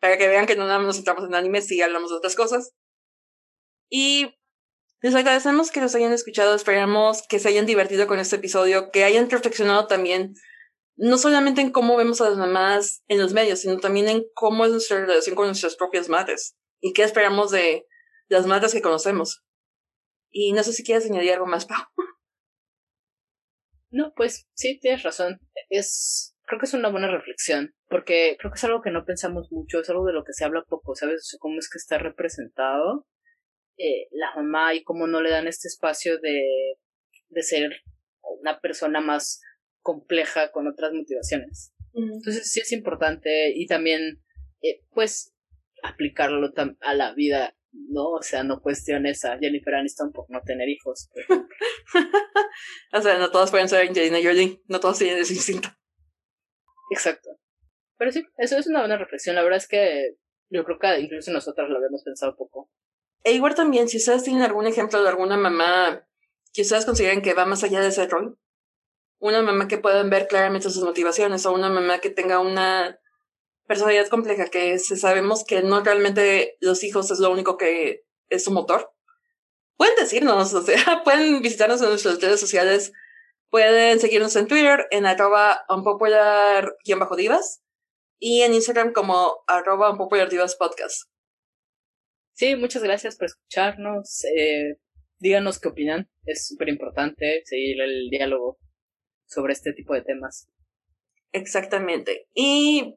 Speaker 1: para que vean que no nada más nos centramos en anime, sí hablamos de otras cosas. Y les agradecemos que nos hayan escuchado, esperamos que se hayan divertido con este episodio, que hayan reflexionado también no solamente en cómo vemos a las mamás en los medios, sino también en cómo es nuestra relación con nuestras propias madres y qué esperamos de las madres que conocemos. Y no sé si quieres añadir algo más, Pau.
Speaker 2: No, pues sí, tienes razón. Es, creo que es una buena reflexión, porque creo que es algo que no pensamos mucho, es algo de lo que se habla poco, ¿sabes? cómo es que está representado eh, la mamá y cómo no le dan este espacio de, de ser una persona más compleja con otras motivaciones. Entonces sí es importante y también, eh, pues, aplicarlo a la vida, ¿no? O sea, no cuestiones a Jennifer Aniston por no tener hijos.
Speaker 1: o sea, no todas pueden ser Angelina Jolie, no todas tienen ese instinto.
Speaker 2: Exacto. Pero sí, eso es una buena reflexión. La verdad es que yo creo que incluso nosotras lo habíamos pensado poco.
Speaker 1: E igual también, si ustedes tienen algún ejemplo de alguna mamá que ustedes consideren que va más allá de ese rol, una mamá que puedan ver claramente sus motivaciones o una mamá que tenga una personalidad compleja, que sabemos que no realmente los hijos es lo único que es su motor. Pueden decirnos, o sea, pueden visitarnos en nuestras redes sociales, pueden seguirnos en Twitter en arroba unpopular-divas y en Instagram como arroba unpopular-divas podcast.
Speaker 2: Sí, muchas gracias por escucharnos. Eh, díganos qué opinan. Es súper importante seguir el diálogo sobre este tipo de temas.
Speaker 1: Exactamente. Y,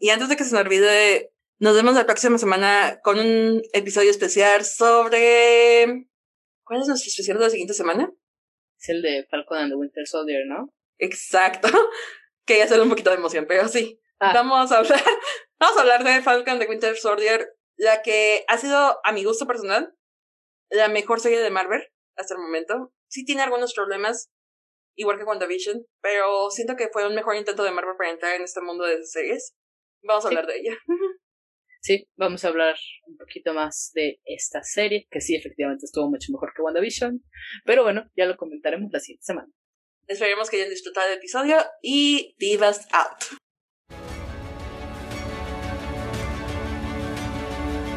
Speaker 1: y antes de que se me olvide, nos vemos la próxima semana con un episodio especial sobre... ¿Cuál es nuestro especial de la siguiente semana?
Speaker 2: Es el de Falcon and the Winter Soldier, ¿no?
Speaker 1: Exacto. Que ya sale un poquito de emoción, pero sí.
Speaker 2: Ah.
Speaker 1: Vamos a hablar, vamos a hablar de Falcon and the Winter Soldier, la que ha sido, a mi gusto personal, la mejor serie de Marvel hasta el momento. Sí tiene algunos problemas, igual que WandaVision, pero siento que fue un mejor intento de Marvel para entrar en este mundo de series. Vamos a
Speaker 2: Sí.
Speaker 1: hablar de ella.
Speaker 2: Sí, vamos a hablar un poquito más de esta serie, que sí, efectivamente estuvo mucho mejor que WandaVision. Pero bueno, ya lo comentaremos la siguiente semana.
Speaker 1: Esperemos que hayan disfrutado el episodio y Divas Out.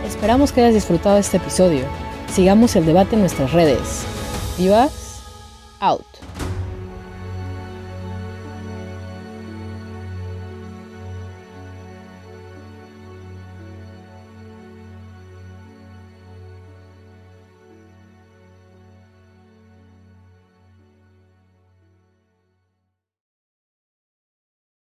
Speaker 3: Esperamos que hayas disfrutado este episodio. Sigamos el debate en nuestras redes. Vivas, out.